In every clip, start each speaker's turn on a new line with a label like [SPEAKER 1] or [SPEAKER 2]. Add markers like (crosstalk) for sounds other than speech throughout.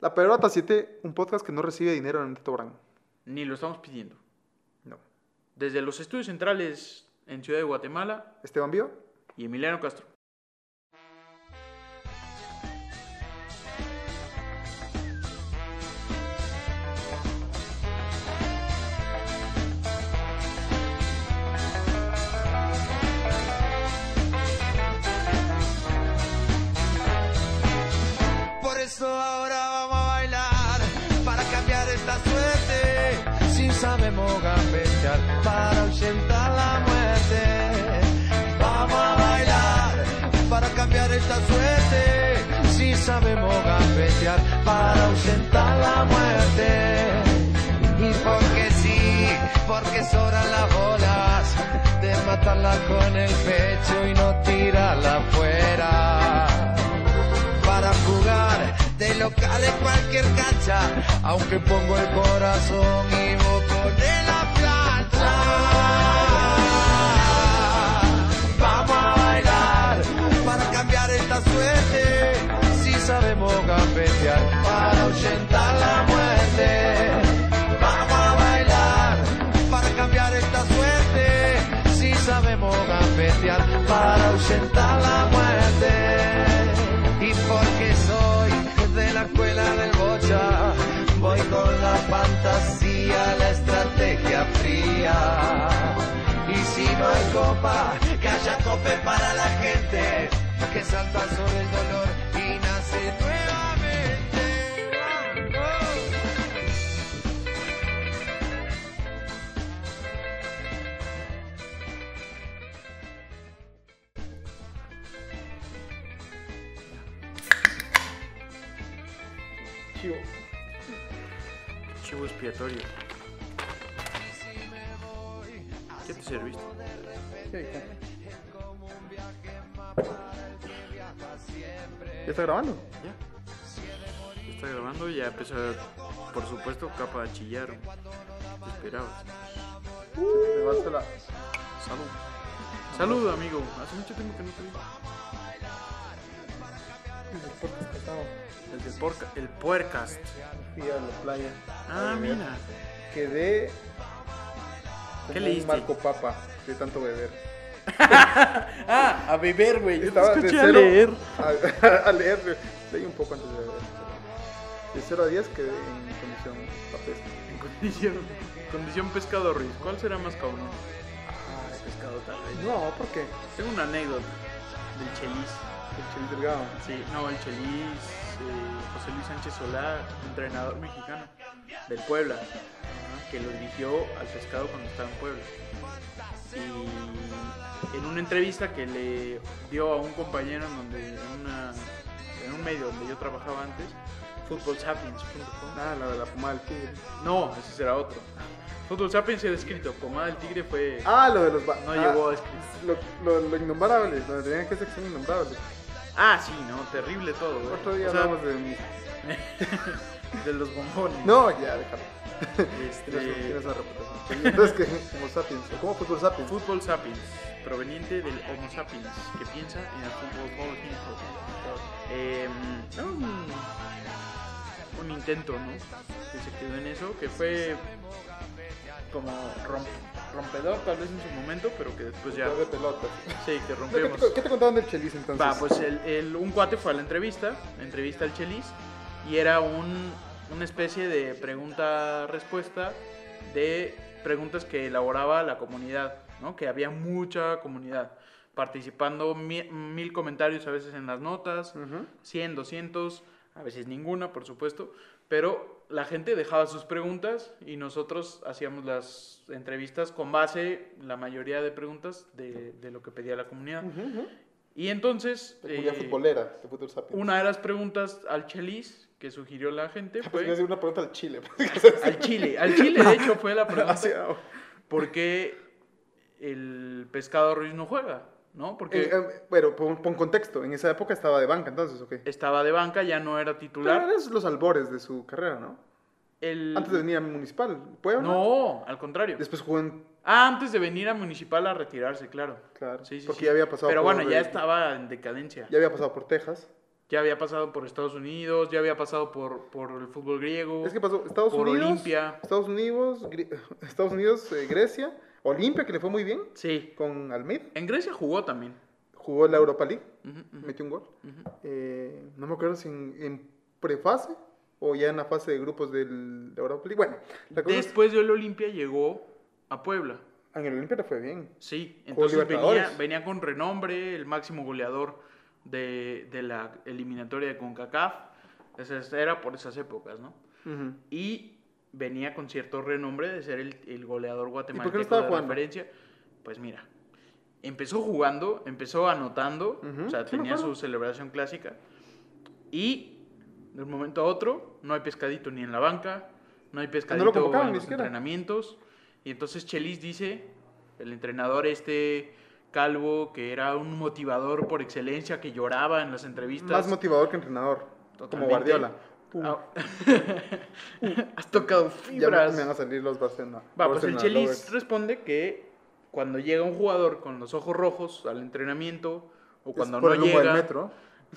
[SPEAKER 1] La Perrota 7, un podcast que no recibe dinero en Tito Brand.
[SPEAKER 2] Ni lo estamos pidiendo.
[SPEAKER 1] No.
[SPEAKER 2] Desde los estudios centrales en Ciudad de Guatemala
[SPEAKER 1] Esteban Bio.
[SPEAKER 2] y Emiliano Castro.
[SPEAKER 3] Esta suerte. Si sabemos gambetear para ahuyentar la muerte. Y porque sí, porque sobran las bolas de matarla con el pecho y no tirarla afuera para jugar de local en cualquier cancha, aunque pongo el corazón y voto de la suerte, si sabemos gambetear para ahuyentar la muerte. Vamos a bailar para cambiar esta suerte, si sabemos gambetear para ahuyentar la muerte. Y porque soy de la escuela del bocha, voy con la fantasía, la estrategia fría. Y si no hay copa, que haya cope para la gente, que salta sobre el dolor y nace nuevamente.
[SPEAKER 1] Chivo.
[SPEAKER 2] Chivo expiatorio. ¿Qué te serviste?
[SPEAKER 1] ¿Ya está grabando?
[SPEAKER 2] Ya. Ya Está grabando y ya empezó, por supuesto, capa a chillar. Te esperabas.
[SPEAKER 1] La-
[SPEAKER 2] Salud. Salud, amigo. Hace mucho tiempo que no te vi.
[SPEAKER 1] el
[SPEAKER 2] del porca, el puercast.
[SPEAKER 1] Fui a la playa.
[SPEAKER 2] Ah, mira.
[SPEAKER 1] Quedé.
[SPEAKER 2] ¿Qué leíste?
[SPEAKER 1] Marco Papa de tanto beber.
[SPEAKER 2] Ah, a beber, güey. Yo te
[SPEAKER 1] Estaba de
[SPEAKER 2] escuché (laughs) a leer.
[SPEAKER 1] A, a leer. Leí un poco antes de beber. De 0 a 10 quedé en condición papesca.
[SPEAKER 2] En condición, condición pescado Ruiz. ¿Cuál será más cabrón? Ah, pescado tal vez.
[SPEAKER 1] No, ¿por qué?
[SPEAKER 2] Tengo una anécdota del Chelis.
[SPEAKER 1] El Chelis Delgado.
[SPEAKER 2] Sí, no, el Chelis, eh, José Luis Sánchez Solá, entrenador mexicano del Puebla, que lo dirigió al pescado cuando estaba en Puebla. Y en una entrevista que le dio a un compañero en, donde, en, una- en un medio donde yo trabajaba antes, footballsapiens.com.
[SPEAKER 1] Ah, la de la pomada del tigre.
[SPEAKER 2] No, ese será otro. (laughs) Football Sapiens era escrito, Pomada del Tigre fue...
[SPEAKER 1] Ah, lo de los.
[SPEAKER 2] No
[SPEAKER 1] ah,
[SPEAKER 2] llegó a escribir.
[SPEAKER 1] Lo, lo, lo innombrable, donde tenían que sección innombrable.
[SPEAKER 2] Ah, sí, no, terrible todo. güey.
[SPEAKER 1] Otro día
[SPEAKER 2] O sea,
[SPEAKER 1] hablamos de (laughs)
[SPEAKER 2] de los bombones.
[SPEAKER 1] No, ya, déjalo.
[SPEAKER 2] Este,
[SPEAKER 1] Tienes, reputación. Entonces, ¿qué? Homo sapiens. ¿o ¿Cómo fútbol sapiens?
[SPEAKER 2] Fútbol sapiens, proveniente del Homo sapiens, que piensa en el fútbol político. Eh, un, un intento, ¿no? Que se quedó en eso, que fue como romp- rompedor tal vez en su momento, pero que después ya...
[SPEAKER 1] de pelotas.
[SPEAKER 2] Sí, que
[SPEAKER 1] ¿Qué
[SPEAKER 2] rompemos.
[SPEAKER 1] te, qué te contaban del Chelis entonces?
[SPEAKER 2] Va, pues el, el- un cuate fue a la entrevista, la entrevista al Chelis, y era un, una especie de pregunta-respuesta de preguntas que elaboraba la comunidad, ¿no? Que había mucha comunidad participando, mi- mil comentarios a veces en las notas,
[SPEAKER 1] Ujú.
[SPEAKER 2] 100, 200, a veces ninguna, por supuesto, pero la gente dejaba sus preguntas y nosotros hacíamos las entrevistas con base, la mayoría de preguntas, de, de lo que pedía la comunidad.
[SPEAKER 1] Ujú, ujú.
[SPEAKER 2] Y entonces, eh,
[SPEAKER 1] futbolera,
[SPEAKER 2] una de las preguntas al Chelis que sugirió la gente
[SPEAKER 1] Ah, pues
[SPEAKER 2] fue
[SPEAKER 1] hacer una pregunta al Chile. (laughs)
[SPEAKER 2] al Chile. Al Chile, de hecho, fue la (laughs) pregunta.
[SPEAKER 1] Ah,
[SPEAKER 2] ¿Por qué el pescado Ruiz no juega? ¿No? Porque
[SPEAKER 1] eh, eh, bueno, pon, pon contexto. En esa época estaba de banca, entonces, ¿ok?
[SPEAKER 2] estaba de banca, ya no era
[SPEAKER 1] Pero
[SPEAKER 2] titular.
[SPEAKER 1] eran los albores de su carrera, ¿no?
[SPEAKER 2] El...
[SPEAKER 1] Antes de venir a Municipal, ¿Puebla?
[SPEAKER 2] No, al contrario.
[SPEAKER 1] Después jugó en...
[SPEAKER 2] Ah, antes de venir a Municipal a retirarse, claro.
[SPEAKER 1] Claro,
[SPEAKER 2] Sí, sí,
[SPEAKER 1] porque
[SPEAKER 2] sí.
[SPEAKER 1] ya había pasado
[SPEAKER 2] Pero
[SPEAKER 1] por...
[SPEAKER 2] bueno, ya
[SPEAKER 1] eh,
[SPEAKER 2] estaba en decadencia.
[SPEAKER 1] Ya había pasado por Texas.
[SPEAKER 2] Ya había pasado por Estados Unidos, ya había pasado por, por el fútbol griego.
[SPEAKER 1] Es que pasó Estados
[SPEAKER 2] Por
[SPEAKER 1] Unidos,
[SPEAKER 2] Olimpia.
[SPEAKER 1] Estados Unidos, (laughs) Estados Unidos, eh, Grecia, Olimpia que le fue muy bien
[SPEAKER 2] Sí.
[SPEAKER 1] con Almeida,
[SPEAKER 2] En Grecia jugó también.
[SPEAKER 1] jugó la Europa League, metió un gol. Eh, no me acuerdo si en, en prefase o ya en la fase de grupos del de Europa League. Bueno, la cosa es-
[SPEAKER 2] Después del Olimpia llegó a Puebla.
[SPEAKER 1] en el Olimpia le fue bien.
[SPEAKER 2] Sí, entonces venía, venía con renombre, el máximo goleador de, de la eliminatoria de CONCACAF. Era por esas épocas, ¿no? Y venía con cierto renombre de ser el, el goleador guatemalteco
[SPEAKER 1] estaba
[SPEAKER 2] de
[SPEAKER 1] jugando?
[SPEAKER 2] referencia. Pues mira, empezó jugando, empezó anotando,
[SPEAKER 1] Ujú,
[SPEAKER 2] o sea, tenía su celebración clásica. Y de un momento a otro, no hay pescadito ni en la banca, no hay pescadito en los entrenamientos. Y entonces Chelis dice, el entrenador este calvo, que era un motivador por excelencia, que lloraba en las entrevistas.
[SPEAKER 1] Más motivador que entrenador, como. Guardiola.
[SPEAKER 2] Ah. (laughs) Has tocado
[SPEAKER 1] ya me,
[SPEAKER 2] fibras.
[SPEAKER 1] me van a salir los Barcelona.
[SPEAKER 2] Va, pues el Chelis responde que cuando llega un jugador con los ojos rojos al entrenamiento o
[SPEAKER 1] Es
[SPEAKER 2] cuando
[SPEAKER 1] por
[SPEAKER 2] no
[SPEAKER 1] el
[SPEAKER 2] llega,
[SPEAKER 1] del metro.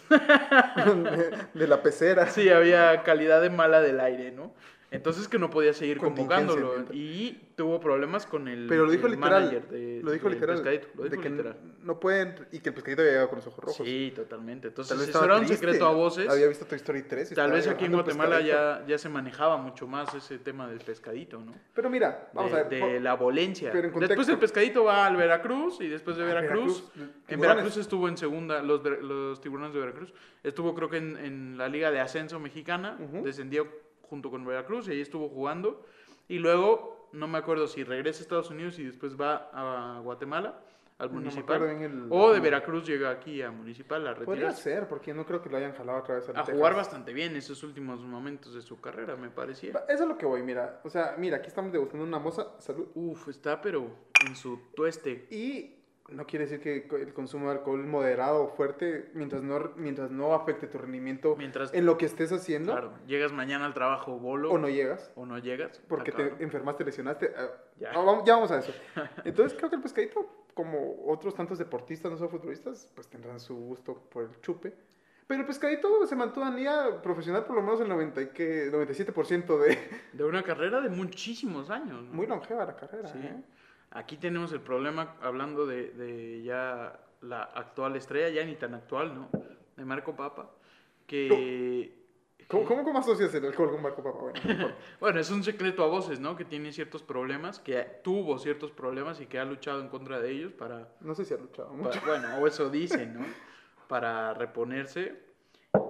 [SPEAKER 1] de, (laughs) (laughs) de la pecera.
[SPEAKER 2] sí había calidad de mala del aire, ¿no? Entonces que no podía seguir convocándolo y tuvo problemas con el,
[SPEAKER 1] Pero lo dijo literal.
[SPEAKER 2] de,
[SPEAKER 1] lo dijo literal.
[SPEAKER 2] Pescadito, lo
[SPEAKER 1] de que
[SPEAKER 2] literal.
[SPEAKER 1] no pueden. Y que el pescadito había llegado con los ojos rojos.
[SPEAKER 2] Sí, totalmente.
[SPEAKER 1] Tal
[SPEAKER 2] Entonces eso era un
[SPEAKER 1] triste.
[SPEAKER 2] secreto a voces.
[SPEAKER 1] Había visto Toy Story 3. y
[SPEAKER 2] Tal vez aquí en Guatemala ya, ya se manejaba mucho más ese tema del pescadito, ¿no?
[SPEAKER 1] Pero mira, vamos
[SPEAKER 2] de,
[SPEAKER 1] a ver.
[SPEAKER 2] de
[SPEAKER 1] por-
[SPEAKER 2] la
[SPEAKER 1] en
[SPEAKER 2] Después el pescadito va al Veracruz y después de Veracruz.
[SPEAKER 1] Veracruz,
[SPEAKER 2] en. Veracruz estuvo en segunda, los, los tiburones de Veracruz. Estuvo creo que en, en la Liga de Ascenso Mexicana. Descendió junto con Veracruz y ahí estuvo jugando. Y luego, no me acuerdo si regresa a Estados Unidos y después va a Guatemala, al
[SPEAKER 1] No
[SPEAKER 2] municipal.
[SPEAKER 1] el-
[SPEAKER 2] o de Veracruz llega aquí a municipal a
[SPEAKER 1] Podría
[SPEAKER 2] retirarse.
[SPEAKER 1] ser, porque no creo que lo hayan jalado otra vez al
[SPEAKER 2] A
[SPEAKER 1] Texas.
[SPEAKER 2] jugar bastante bien esos últimos momentos de su carrera, me parecía.
[SPEAKER 1] Eso es lo que voy, mira. O sea, mira, aquí estamos degustando una moza. Salud.
[SPEAKER 2] Uf, está pero en su tueste.
[SPEAKER 1] Y no quiere decir que el consumo de alcohol moderado o fuerte, mientras no, mientras no afecte tu rendimiento
[SPEAKER 2] Mientras,
[SPEAKER 1] en lo que estés haciendo,
[SPEAKER 2] claro, llegas mañana al trabajo bolo
[SPEAKER 1] o no llegas,
[SPEAKER 2] o no llegas.
[SPEAKER 1] porque te enfermaste, lesionaste. ah,
[SPEAKER 2] Ya.
[SPEAKER 1] ah, vamos- ya vamos a eso. (laughs) Entonces creo que el pescadito, como otros tantos deportistas, no solo futbolistas, pues tendrán su gusto por el chupe. Pero el pescadito se mantenía profesional por lo menos el 90 y que, 97% de...
[SPEAKER 2] De una carrera de muchísimos años. ¿no?
[SPEAKER 1] Muy longeva la carrera,
[SPEAKER 2] Sí.
[SPEAKER 1] ¿eh?
[SPEAKER 2] Aquí tenemos el problema, hablando de, de ya la actual estrella, ya ni tan actual, ¿no? De Marco Papa, que...
[SPEAKER 1] ¿Cómo, cómo, cómo asocias el alcohol con Marco Papa? Bueno. (laughs)
[SPEAKER 2] Bueno, es un secreto a voces, ¿no? Que tiene ciertos problemas, que tuvo ciertos problemas y que ha luchado en contra de ellos para,
[SPEAKER 1] no sé si ha luchado mucho.
[SPEAKER 2] Bueno, o eso dicen, ¿no? Para reponerse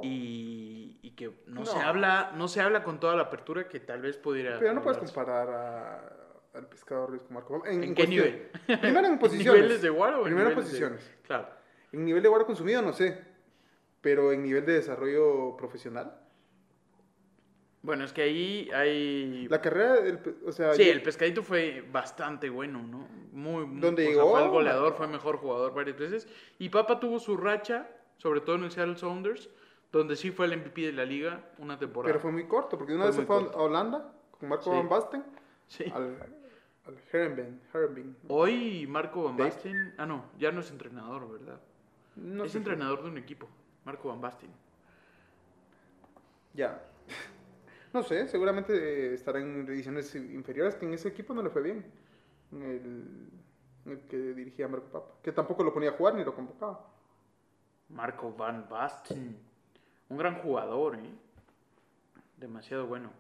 [SPEAKER 2] y, y que no, se habla, no se habla con toda la apertura que tal vez pudiera.
[SPEAKER 1] Pero no puedes comparar a- al pescador Ruiz con Marco Papa.
[SPEAKER 2] ¿En,
[SPEAKER 1] en
[SPEAKER 2] qué nivel?
[SPEAKER 1] Primero en (laughs)
[SPEAKER 2] ¿En
[SPEAKER 1] posiciones.
[SPEAKER 2] niveles de guaro o en
[SPEAKER 1] Primero en
[SPEAKER 2] niveles de-
[SPEAKER 1] posiciones.
[SPEAKER 2] Claro.
[SPEAKER 1] En nivel de guaro consumido no sé, pero en nivel de desarrollo profesional.
[SPEAKER 2] Bueno, es que ahí hay...
[SPEAKER 1] La carrera, del o sea,
[SPEAKER 2] Sí,
[SPEAKER 1] yo-
[SPEAKER 2] el pescadito fue bastante bueno, ¿no? Muy, muy
[SPEAKER 1] ¿Dónde
[SPEAKER 2] o sea,
[SPEAKER 1] llegó?
[SPEAKER 2] fue el goleador, fue mejor jugador varias veces. Y Papa tuvo su racha, sobre todo en el Seattle Sounders, donde sí fue el MVP de la liga una temporada.
[SPEAKER 1] pero fue muy corto, porque una
[SPEAKER 2] Fue
[SPEAKER 1] vez se fue a-
[SPEAKER 2] corto.
[SPEAKER 1] a Holanda con Marco
[SPEAKER 2] Sí.
[SPEAKER 1] Van Basten
[SPEAKER 2] Sí.
[SPEAKER 1] al, al.
[SPEAKER 2] Hoy Marco Van
[SPEAKER 1] Dave.
[SPEAKER 2] Basten... Ah, no, ya no es entrenador, ¿verdad?
[SPEAKER 1] No
[SPEAKER 2] es
[SPEAKER 1] sé
[SPEAKER 2] entrenador de un equipo, Marco Van Basten.
[SPEAKER 1] Ya. (laughs) No sé, seguramente eh, estará en divisiones inferiores, que en ese equipo no le fue bien. En el, en el que dirigía Marco Papa. Que tampoco lo ponía a jugar ni lo convocaba.
[SPEAKER 2] Marco Van Basten. Un gran jugador, ¿eh? Demasiado bueno.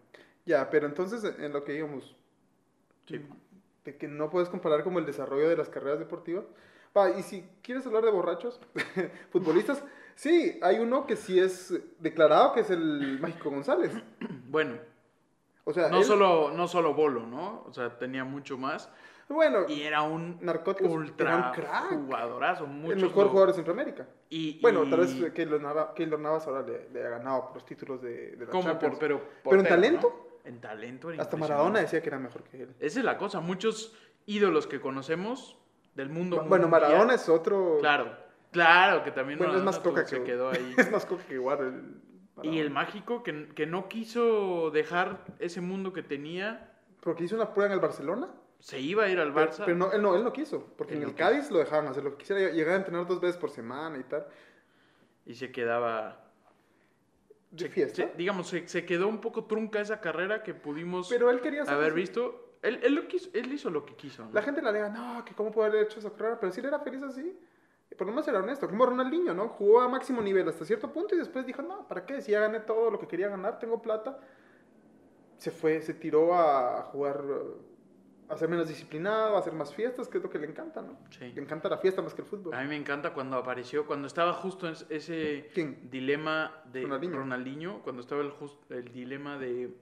[SPEAKER 1] Ya, pero entonces en lo que íbamos,
[SPEAKER 2] Sí.
[SPEAKER 1] De que no puedes comparar como el desarrollo de las carreras deportivas. Va, y si quieres hablar de borrachos, (laughs) futbolistas, sí, hay uno que sí es declarado que es el Mágico González. (clears throat)
[SPEAKER 2] Bueno,
[SPEAKER 1] O sea,
[SPEAKER 2] no
[SPEAKER 1] él-
[SPEAKER 2] solo, no solo bolo, ¿no? O sea, tenía mucho más.
[SPEAKER 1] bueno,
[SPEAKER 2] Y era un
[SPEAKER 1] narcóticos,
[SPEAKER 2] ultra
[SPEAKER 1] un crack,
[SPEAKER 2] jugadorazo.
[SPEAKER 1] el mejor jugador de Centroamérica.
[SPEAKER 2] Y,
[SPEAKER 1] Bueno,
[SPEAKER 2] y-
[SPEAKER 1] tal vez Keylor Navas, Navas ahora le, le ha ganado por los títulos de, de la
[SPEAKER 2] como
[SPEAKER 1] Champions.
[SPEAKER 2] por, pero,
[SPEAKER 1] Pero en talento,
[SPEAKER 2] ¿no? En talento. era
[SPEAKER 1] hasta. Maradona decía que era mejor que él.
[SPEAKER 2] Esa es la cosa. Muchos ídolos que conocemos del mundo.
[SPEAKER 1] bueno,
[SPEAKER 2] mundial-
[SPEAKER 1] Maradona es otro...
[SPEAKER 2] Claro, claro, que también
[SPEAKER 1] Bueno, es más coca
[SPEAKER 2] tuvo- se
[SPEAKER 1] que-
[SPEAKER 2] quedó ahí. (laughs)
[SPEAKER 1] es más coca que el
[SPEAKER 2] Y el mágico que, que no quiso dejar ese mundo que tenía,
[SPEAKER 1] Porque hizo una prueba en el Barcelona.
[SPEAKER 2] se iba a ir al Barça.
[SPEAKER 1] pero no, él no, él no quiso, porque
[SPEAKER 2] Él
[SPEAKER 1] en
[SPEAKER 2] no
[SPEAKER 1] el Cádiz lo dejaban hacer lo que quisiera, llegar a entrenar dos veces por semana y tal.
[SPEAKER 2] Y se quedaba
[SPEAKER 1] de fiesta.
[SPEAKER 2] se- digamos, se, se quedó un poco trunca esa carrera que pudimos
[SPEAKER 1] Pero él quería
[SPEAKER 2] haber visto. Él, él, lo quiso, él hizo lo que quiso. ¿no?
[SPEAKER 1] La gente le alega, no, que cómo puede haber hecho esa carrera, pero si él era feliz así, por lo menos era honesto, como Ronaldinho, ¿no? Jugó a máximo nivel hasta cierto punto y después dijo, no, ¿para qué? Si ya gané todo lo que quería ganar, tengo plata. Se fue, se tiró a jugar, a ser menos disciplinado, a hacer más fiestas, que es lo que le encanta, ¿no?
[SPEAKER 2] Sí.
[SPEAKER 1] Le encanta la fiesta más que el fútbol.
[SPEAKER 2] A mí me encanta cuando apareció, cuando estaba justo en ese
[SPEAKER 1] ¿Quién?
[SPEAKER 2] dilema de
[SPEAKER 1] Ronaldinho.
[SPEAKER 2] Ronaldinho, cuando estaba el, jus- el dilema de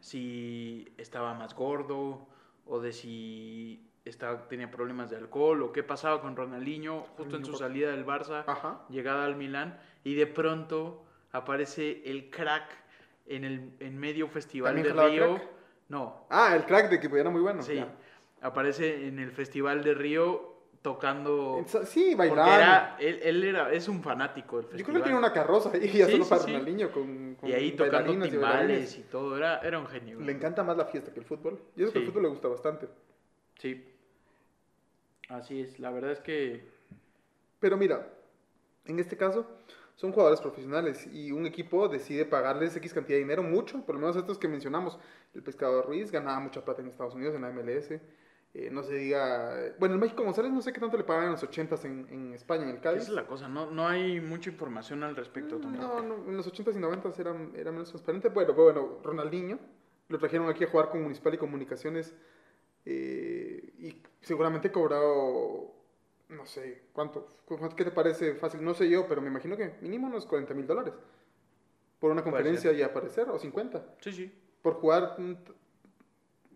[SPEAKER 2] si estaba más gordo o de si estaba, tenía problemas de alcohol o qué pasaba con Ronaldinho justo en su salida del Barça,
[SPEAKER 1] Ajá.
[SPEAKER 2] llegada al Milán y de pronto aparece el crack en el en medio festival
[SPEAKER 1] ¿También
[SPEAKER 2] de Río.
[SPEAKER 1] crack?
[SPEAKER 2] No,
[SPEAKER 1] Ah, el crack de equipo era muy bueno.
[SPEAKER 2] sí,
[SPEAKER 1] ya.
[SPEAKER 2] aparece en el festival de Río tocando
[SPEAKER 1] Sí, bailando.
[SPEAKER 2] era, él, él era, es un fanático del
[SPEAKER 1] Yo
[SPEAKER 2] festival.
[SPEAKER 1] creo que tenía una carroza ahí, (laughs) ya
[SPEAKER 2] Sí,
[SPEAKER 1] solo
[SPEAKER 2] sí,
[SPEAKER 1] para
[SPEAKER 2] sí.
[SPEAKER 1] Ronaldinho, con, con
[SPEAKER 2] Y ahí tocando
[SPEAKER 1] y
[SPEAKER 2] todo, era, era un genio.
[SPEAKER 1] Le encanta más la fiesta que el fútbol. Y eso que el fútbol le gusta bastante.
[SPEAKER 2] Sí. Así es, la verdad es que
[SPEAKER 1] Pero mira, en este caso son jugadores profesionales y un equipo decide pagarles X cantidad de dinero, mucho, por lo menos estos que mencionamos. El Pescador Ruiz ganaba mucha plata en Estados Unidos, en la MLS. Eh, no se diga. Bueno, el México González no sé qué tanto le pagaban en los 80s en, en España, en el
[SPEAKER 2] esa
[SPEAKER 1] Cádiz.
[SPEAKER 2] es la cosa, no, no hay mucha información al respecto tampoco.
[SPEAKER 1] No, no, en los 80s y 90s era, era menos transparente. Bueno, pero bueno, Ronaldinho lo trajeron aquí a jugar con Municipal y Comunicaciones eh, y seguramente cobrado, no sé, ¿cuánto? ¿Cuánto- ¿Qué te parece fácil? No sé yo, pero me imagino que mínimo unos 40 mil dólares por una conferencia y aparecer, o 50,
[SPEAKER 2] Sí, sí.
[SPEAKER 1] por jugar un,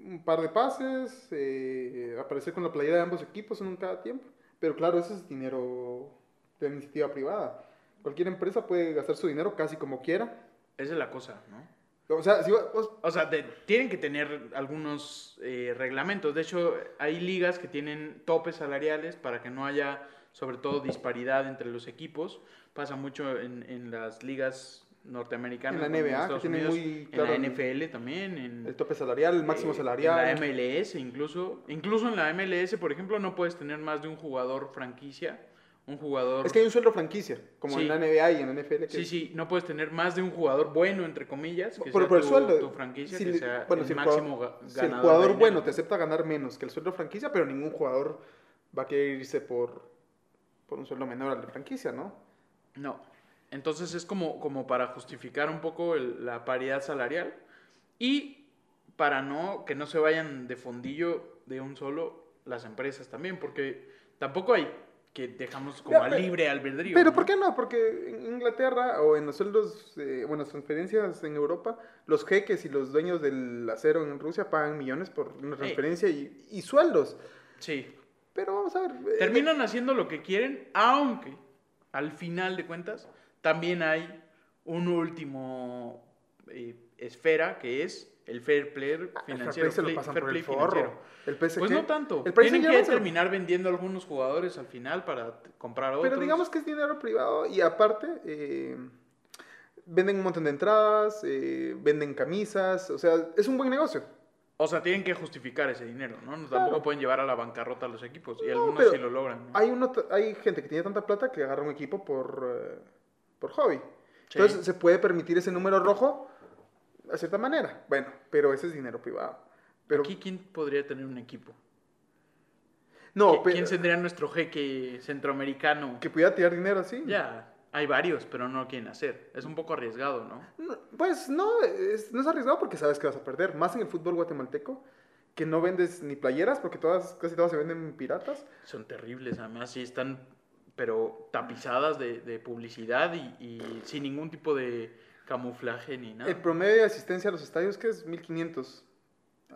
[SPEAKER 1] un par de pases, eh, aparecer con la playera de ambos equipos en un cada tiempo. Pero claro, eso es dinero de iniciativa privada. Cualquier empresa puede gastar su dinero casi como quiera.
[SPEAKER 2] Esa es la cosa, ¿no?
[SPEAKER 1] O sea, si vos-
[SPEAKER 2] O sea, de- tienen que tener algunos eh, reglamentos. De hecho, hay ligas que tienen topes salariales para que no haya, sobre todo, disparidad entre los equipos. Pasa mucho en, en las ligas norteamericanas.
[SPEAKER 1] En la NBA, que
[SPEAKER 2] Estados
[SPEAKER 1] tienen
[SPEAKER 2] Unidos,
[SPEAKER 1] muy claro
[SPEAKER 2] en la NFL también. En,
[SPEAKER 1] el tope salarial, el máximo
[SPEAKER 2] eh,
[SPEAKER 1] salarial.
[SPEAKER 2] En la MLS incluso. Incluso en la MLS, por ejemplo, no puedes tener más de un jugador franquicia. Un jugador...
[SPEAKER 1] Es que hay un sueldo franquicia, como
[SPEAKER 2] Sí.
[SPEAKER 1] en la NBA y en la NFL. que
[SPEAKER 2] Sí, sí, no puedes tener más de un jugador bueno, entre comillas, que
[SPEAKER 1] Por,
[SPEAKER 2] sea
[SPEAKER 1] el
[SPEAKER 2] tu,
[SPEAKER 1] sueldo.
[SPEAKER 2] tu franquicia,
[SPEAKER 1] Si
[SPEAKER 2] que sea
[SPEAKER 1] bueno,
[SPEAKER 2] el
[SPEAKER 1] si
[SPEAKER 2] máximo
[SPEAKER 1] jugador,
[SPEAKER 2] ga-
[SPEAKER 1] si el
[SPEAKER 2] ganador
[SPEAKER 1] jugador bueno te acepta ganar menos que el sueldo franquicia, pero ningún jugador va a querer irse por, por un sueldo menor al de franquicia, ¿no?
[SPEAKER 2] No. Entonces es como, como para justificar un poco el- la paridad salarial y para no que no se vayan de fondillo de un solo las empresas también, porque tampoco hay que dejamos como
[SPEAKER 1] Ya,
[SPEAKER 2] a libre albedrío.
[SPEAKER 1] Pero
[SPEAKER 2] ¿no?
[SPEAKER 1] ¿por qué no? Porque en Inglaterra o en los sueldos, eh, bueno, las transferencias en Europa, los jeques y los dueños del acero en Rusia pagan millones por una transferencia y, y sueldos.
[SPEAKER 2] Sí.
[SPEAKER 1] Pero vamos a ver. eh,
[SPEAKER 2] Terminan haciendo lo que quieren, aunque al final de cuentas también hay un último eh, esfera que es el fair play
[SPEAKER 1] el fair
[SPEAKER 2] financiero.
[SPEAKER 1] play se lo pasan
[SPEAKER 2] fair
[SPEAKER 1] por
[SPEAKER 2] play
[SPEAKER 1] el forro.
[SPEAKER 2] financiero.
[SPEAKER 1] El PSG.
[SPEAKER 2] Pues no tanto.
[SPEAKER 1] El
[SPEAKER 2] Tienen que terminar vendiendo algunos jugadores al final para comprar otros.
[SPEAKER 1] Pero digamos que es dinero privado y aparte eh, venden un montón de entradas, eh, venden camisas, o sea, es un buen negocio.
[SPEAKER 2] O sea, tienen que justificar ese dinero, ¿no?
[SPEAKER 1] Claro.
[SPEAKER 2] Tampoco pueden llevar a la bancarrota a los equipos. Y
[SPEAKER 1] No,
[SPEAKER 2] algunos sí lo logran. ¿no?
[SPEAKER 1] Hay, uno, hay gente que tiene tanta plata que agarra un equipo por, eh, por hobby.
[SPEAKER 2] Sí.
[SPEAKER 1] Entonces se puede permitir ese número rojo de cierta manera. Bueno, pero ese es dinero privado. Pero,
[SPEAKER 2] Aquí, ¿quién podría tener un equipo?
[SPEAKER 1] no,
[SPEAKER 2] ¿Qui-
[SPEAKER 1] pero,
[SPEAKER 2] ¿Quién tendría nuestro jeque centroamericano?
[SPEAKER 1] que pudiera tirar dinero así.
[SPEAKER 2] Ya, hay varios, pero no lo quieren hacer. Es un poco arriesgado, ¿no?
[SPEAKER 1] No, Pues no, es, no es arriesgado porque sabes que vas a perder. Más en el fútbol guatemalteco, que no vendes ni playeras porque todas, casi todas se venden piratas.
[SPEAKER 2] Son terribles, además, sí están, pero tapizadas de, de publicidad y, y sin ningún tipo de camuflaje ni nada.
[SPEAKER 1] El promedio de asistencia a los estadios que es 1500.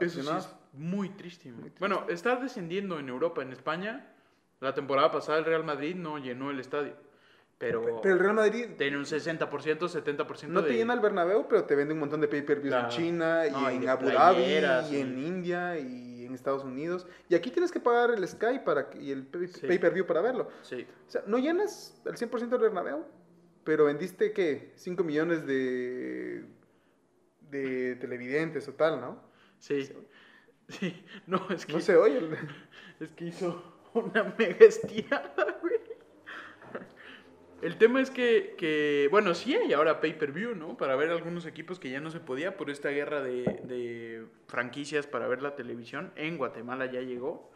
[SPEAKER 2] Eso sí es muy triste.
[SPEAKER 1] Muy triste.
[SPEAKER 2] Bueno, está descendiendo en Europa, en España. La temporada pasada el Real Madrid no llenó el estadio, pero,
[SPEAKER 1] Pero el Real Madrid
[SPEAKER 2] tiene un 60%, 70%
[SPEAKER 1] no
[SPEAKER 2] de...
[SPEAKER 1] te llena el Bernabéu, pero te vende un montón de pay-per-views en
[SPEAKER 2] Claro.
[SPEAKER 1] China y
[SPEAKER 2] No, y
[SPEAKER 1] en Abu Dhabi y en India y en Estados Unidos. Y aquí tienes que pagar el Sky para y el pay-
[SPEAKER 2] Sí.
[SPEAKER 1] pay-per-view para verlo.
[SPEAKER 2] Sí,
[SPEAKER 1] O sea, no llenas el 100% del Bernabéu, pero vendiste, ¿qué? 5 millones de, de televidentes o tal, ¿no?
[SPEAKER 2] sí, sí. No, es que,
[SPEAKER 1] No se oye. el- (laughs)
[SPEAKER 2] es que hizo una mega estirada, güey. El tema es que, que, bueno, sí hay ahora pay-per-view, ¿no? Para ver algunos equipos que ya no se podía por esta guerra de, de franquicias para ver la televisión. En Guatemala ya llegó.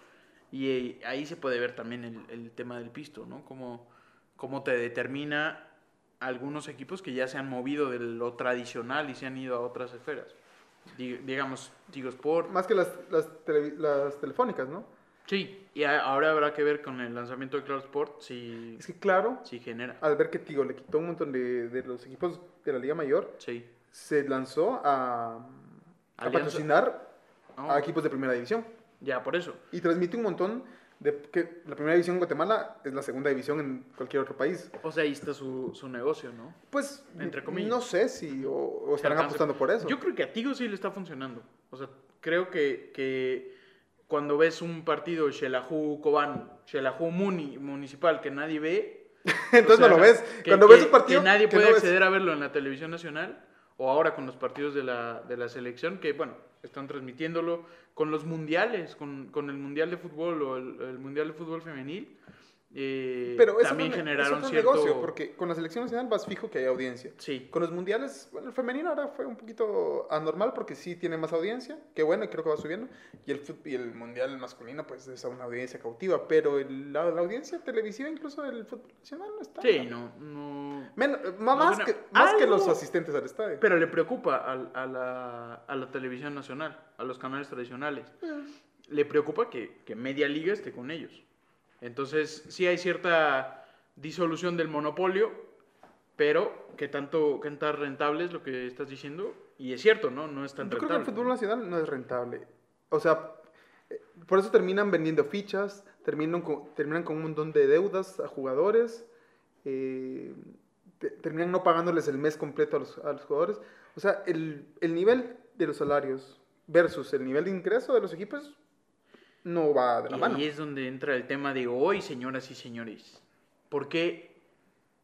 [SPEAKER 2] Y eh, ahí se puede ver también el, el tema del pisto, ¿no? Cómo, cómo te determina algunos equipos que ya se han movido de lo tradicional y se han ido a otras esferas. Di- digamos, Tigo Sport.
[SPEAKER 1] Más que las, las, telefónicas, ¿no?
[SPEAKER 2] Sí, y a- ahora habrá que ver con el lanzamiento de Claro Sport si,
[SPEAKER 1] Es que claro,
[SPEAKER 2] si genera.
[SPEAKER 1] al ver que Tigo le quitó un montón de, de los equipos de la Liga Mayor,
[SPEAKER 2] Sí.
[SPEAKER 1] se lanzó a, a patrocinar
[SPEAKER 2] Oh,
[SPEAKER 1] a equipos de primera división.
[SPEAKER 2] Ya, por eso.
[SPEAKER 1] Y transmite un montón de que la primera división en Guatemala es la segunda división en cualquier otro país.
[SPEAKER 2] O sea, ahí está su, su negocio, ¿no?
[SPEAKER 1] Pues
[SPEAKER 2] Entre comillas.
[SPEAKER 1] no sé si o, o estarán apostando por eso.
[SPEAKER 2] Yo creo que a Tigo sí le está funcionando. O sea, creo que, que cuando ves un partido Xelajú Cobán, Xelajú Muni, municipal que nadie ve. (laughs)
[SPEAKER 1] Entonces
[SPEAKER 2] o sea,
[SPEAKER 1] no lo ves.
[SPEAKER 2] que-
[SPEAKER 1] Cuando
[SPEAKER 2] que-
[SPEAKER 1] ves un partido
[SPEAKER 2] Que nadie puede
[SPEAKER 1] no ves.
[SPEAKER 2] acceder a verlo en la televisión nacional. O ahora con los partidos de la, de la selección, que bueno, están transmitiéndolo con los mundiales, con, con el mundial de fútbol o el, el mundial de fútbol femenil. Eh,
[SPEAKER 1] Pero eso
[SPEAKER 2] también generaron cierto.
[SPEAKER 1] negocio, porque con la selección nacional vas fijo que hay audiencia.
[SPEAKER 2] Sí,
[SPEAKER 1] Con los mundiales, bueno, el femenino ahora fue un poquito anormal porque sí tiene más audiencia, que bueno, creo que va subiendo. Y el, y el mundial masculino, pues es una audiencia cautiva, pero el- la, la audiencia televisiva, incluso del fútbol nacional, no está.
[SPEAKER 2] sí, no, no.
[SPEAKER 1] Más
[SPEAKER 2] No,
[SPEAKER 1] más
[SPEAKER 2] bueno,
[SPEAKER 1] que, más que los asistentes al estadio.
[SPEAKER 2] Pero le preocupa a, la, a la televisión nacional, a los canales tradicionales. Le preocupa que, que Media Liga esté con ellos. Entonces, sí hay cierta disolución del monopolio, pero que tanto que tan rentable es lo que estás diciendo. Y es cierto, ¿no? No es tan
[SPEAKER 1] Yo creo que
[SPEAKER 2] rentable.
[SPEAKER 1] el fútbol nacional no es rentable. O sea, eh, por eso terminan vendiendo fichas, terminan con, terminan con un montón de deudas a jugadores, eh, te- terminan no pagándoles el mes completo a los, a los jugadores. O sea, el, el nivel de los salarios versus el nivel de ingreso de los equipos no va de la
[SPEAKER 2] Y
[SPEAKER 1] mano.
[SPEAKER 2] ahí es donde entra el tema de hoy, señoras y señores. ¿Por qué,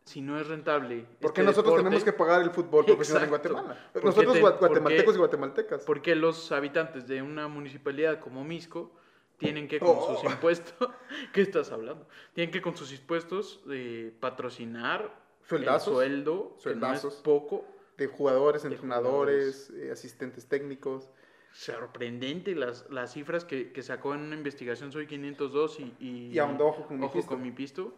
[SPEAKER 2] si no es rentable?
[SPEAKER 1] Porque
[SPEAKER 2] este
[SPEAKER 1] nosotros
[SPEAKER 2] deporte,
[SPEAKER 1] tenemos que pagar el fútbol profesional en. Guatemala.
[SPEAKER 2] ¿Por qué
[SPEAKER 1] Nosotros
[SPEAKER 2] te-
[SPEAKER 1] guatemaltecos y guatemaltecas.
[SPEAKER 2] ¿Por qué los habitantes de una municipalidad como Misco tienen que con
[SPEAKER 1] Oh.
[SPEAKER 2] sus (laughs) impuestos, (laughs) ¿qué estás hablando? Tienen que con sus impuestos eh, patrocinar
[SPEAKER 1] Sueldazos.
[SPEAKER 2] el sueldo, que no es
[SPEAKER 1] Sueldazos.
[SPEAKER 2] poco,
[SPEAKER 1] De jugadores,
[SPEAKER 2] De
[SPEAKER 1] entrenadores, eh, asistentes técnicos.
[SPEAKER 2] Sorprendente las, las cifras que, que sacó en una investigación Soy 502 y, y,
[SPEAKER 1] Y ahondó Ojo con mi
[SPEAKER 2] Ojo
[SPEAKER 1] pisto.
[SPEAKER 2] con mi pisto.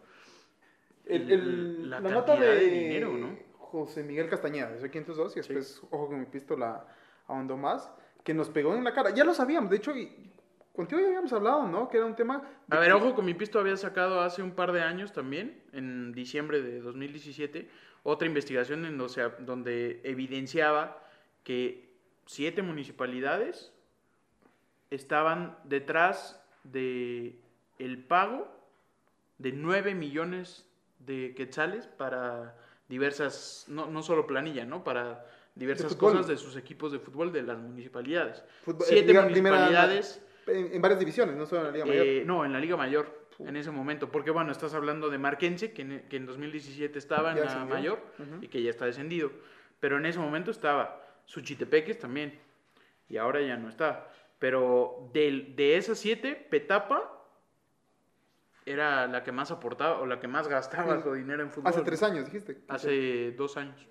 [SPEAKER 1] El-
[SPEAKER 2] la
[SPEAKER 1] la, nota de,
[SPEAKER 2] de dinero, ¿no?
[SPEAKER 1] José Miguel Castañeda, Soy 502, y
[SPEAKER 2] Sí.
[SPEAKER 1] después, ojo con mi pisto, la ahondó más, que nos pegó en la cara. Ya lo sabíamos, de hecho, y, contigo ya habíamos hablado, ¿no? Que era un tema...
[SPEAKER 2] A ver,
[SPEAKER 1] que-
[SPEAKER 2] Ojo con mi pisto había sacado hace un par de años también, en diciembre de 2017, otra investigación en donde evidenciaba que siete municipalidades estaban detrás de el pago de 9 millones de quetzales para diversas, no, no solo planilla, ¿no? Para diversas cosas de sus equipos de fútbol de las municipalidades.
[SPEAKER 1] Fútbol-
[SPEAKER 2] Siete
[SPEAKER 1] liga- primera-
[SPEAKER 2] municipalidades.
[SPEAKER 1] En, en varias divisiones, no solo en la Liga Mayor.
[SPEAKER 2] Eh, no, en la Liga Mayor, en ese momento. Porque, bueno, estás hablando de Marquense, que en, que en 2017 estaba en la. Mayor y que ya está descendido. Pero en ese momento estaba Suchitepeques también. Y ahora ya no está. Pero del- de, esas siete, Petapa era la que más aportaba o la que más gastaba
[SPEAKER 1] Sí.
[SPEAKER 2] su dinero en fútbol.
[SPEAKER 1] Hace tres años, dijiste.
[SPEAKER 2] Hace dos años.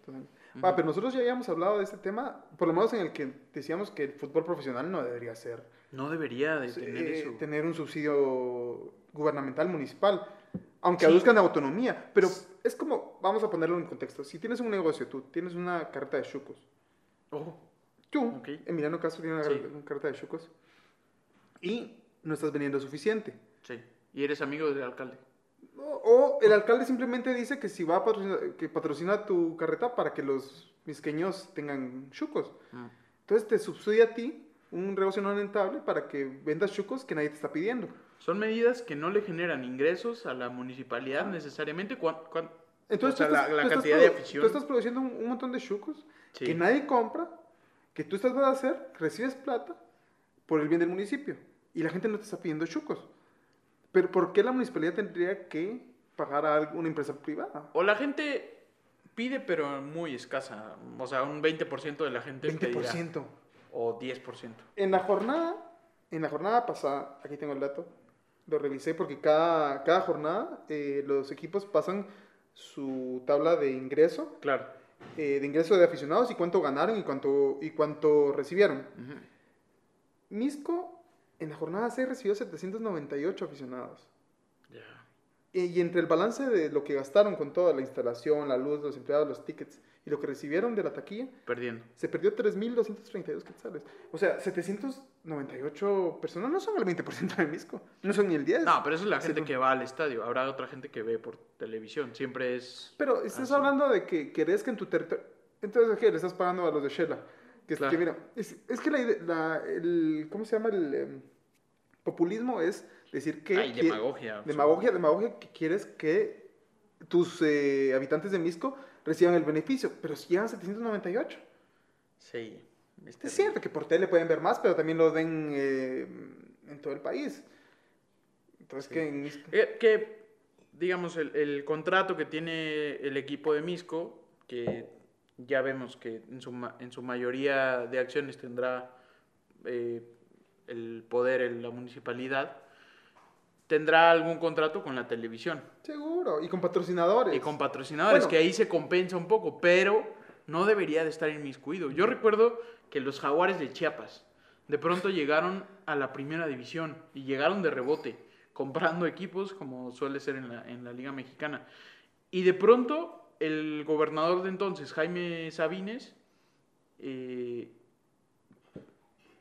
[SPEAKER 1] Ah, pero nosotros ya habíamos hablado de este tema, por lo menos en el que decíamos que el fútbol profesional no debería ser
[SPEAKER 2] No debería de tener
[SPEAKER 1] eh,
[SPEAKER 2] eso.
[SPEAKER 1] tener un subsidio gubernamental municipal, aunque
[SPEAKER 2] Sí.
[SPEAKER 1] aduzcan autonomía. Pero es como, vamos a ponerlo en contexto, si tienes un negocio, tú tienes una carta de chucos,
[SPEAKER 2] Ojo.
[SPEAKER 1] tú,
[SPEAKER 2] Ok.
[SPEAKER 1] Emiliano Castro tiene una,
[SPEAKER 2] Sí.
[SPEAKER 1] una carta de chucos, y no estás vendiendo suficiente.
[SPEAKER 2] Sí. Y eres amigo del alcalde.
[SPEAKER 1] O, o el alcalde simplemente dice que si va a patrocinar, que patrocina tu carreta para que los misqueños tengan chucos.
[SPEAKER 2] Mm.
[SPEAKER 1] Entonces te subsidia a ti un negocio no rentable para que vendas chucos que nadie te está pidiendo.
[SPEAKER 2] Son medidas que no le generan ingresos a la municipalidad necesariamente. cuan- cuan-
[SPEAKER 1] Entonces
[SPEAKER 2] o sea,
[SPEAKER 1] tú estás,
[SPEAKER 2] la, la
[SPEAKER 1] tú estás
[SPEAKER 2] cantidad de
[SPEAKER 1] produ-
[SPEAKER 2] afición.
[SPEAKER 1] Tú estás produciendo un, un montón de chucos
[SPEAKER 2] Sí.
[SPEAKER 1] que nadie compra, que tú estás para hacer, recibes plata por el bien del municipio y la gente no te está pidiendo chucos. Pero ¿por qué la municipalidad tendría que pagar a alguna empresa privada?
[SPEAKER 2] O la gente pide, pero muy escasa. O sea, un 20% de la gente pedirá.
[SPEAKER 1] 20%.
[SPEAKER 2] O 10%.
[SPEAKER 1] En la jornada, en la jornada pasada, aquí tengo el dato, lo revisé porque cada, cada jornada eh, los equipos pasan su tabla de ingreso,
[SPEAKER 2] Claro.
[SPEAKER 1] eh, de ingreso de aficionados y cuánto ganaron y cuánto, y cuánto recibieron.
[SPEAKER 2] Ujú.
[SPEAKER 1] Misco en la jornada 6 recibió 798 aficionados.
[SPEAKER 2] Ya.
[SPEAKER 1] Y, y entre el balance de lo que gastaron con toda la instalación, la luz, los empleados, los tickets y lo que recibieron de la taquilla,
[SPEAKER 2] Perdiendo.
[SPEAKER 1] se perdió 3.232 quetzales. O sea, 798 personas no son el 20% de Misco, no son ni el 10.
[SPEAKER 2] No, pero eso es la gente que va al estadio. Habrá otra gente que ve por televisión. Siempre es.
[SPEAKER 1] Pero estás
[SPEAKER 2] Así.
[SPEAKER 1] hablando de que querés que en tu territorio... Entonces, ¿qué? Le estás pagando a los de Shela. Que,
[SPEAKER 2] Claro.
[SPEAKER 1] que mira, es, es que la, la- el... ¿Cómo se llama? El em, populismo es decir que...
[SPEAKER 2] Ay, demagogia.
[SPEAKER 1] Demagogia, demagogia que quieres que tus eh, habitantes de Misco reciban el beneficio, pero si llegan 798.
[SPEAKER 2] Sí. es
[SPEAKER 1] cierto que por tele pueden ver más, pero también lo ven eh, en todo el país. Entonces,
[SPEAKER 2] Sí.
[SPEAKER 1] que en.
[SPEAKER 2] Eh, que, digamos, el, el contrato que tiene el equipo de Misco, que ya vemos que en su, en su mayoría de acciones tendrá eh, el poder en la municipalidad, tendrá algún contrato con la televisión
[SPEAKER 1] Seguro, y con patrocinadores.
[SPEAKER 2] y con patrocinadores,
[SPEAKER 1] Bueno.
[SPEAKER 2] que ahí se compensa un poco, pero no debería de estar inmiscuido. Yo recuerdo que los jaguares de Chiapas de pronto llegaron a la primera división y llegaron de rebote, comprando equipos como suele ser en la, en la Liga Mexicana. Y de pronto el gobernador de entonces, Jaime Sabines, eh,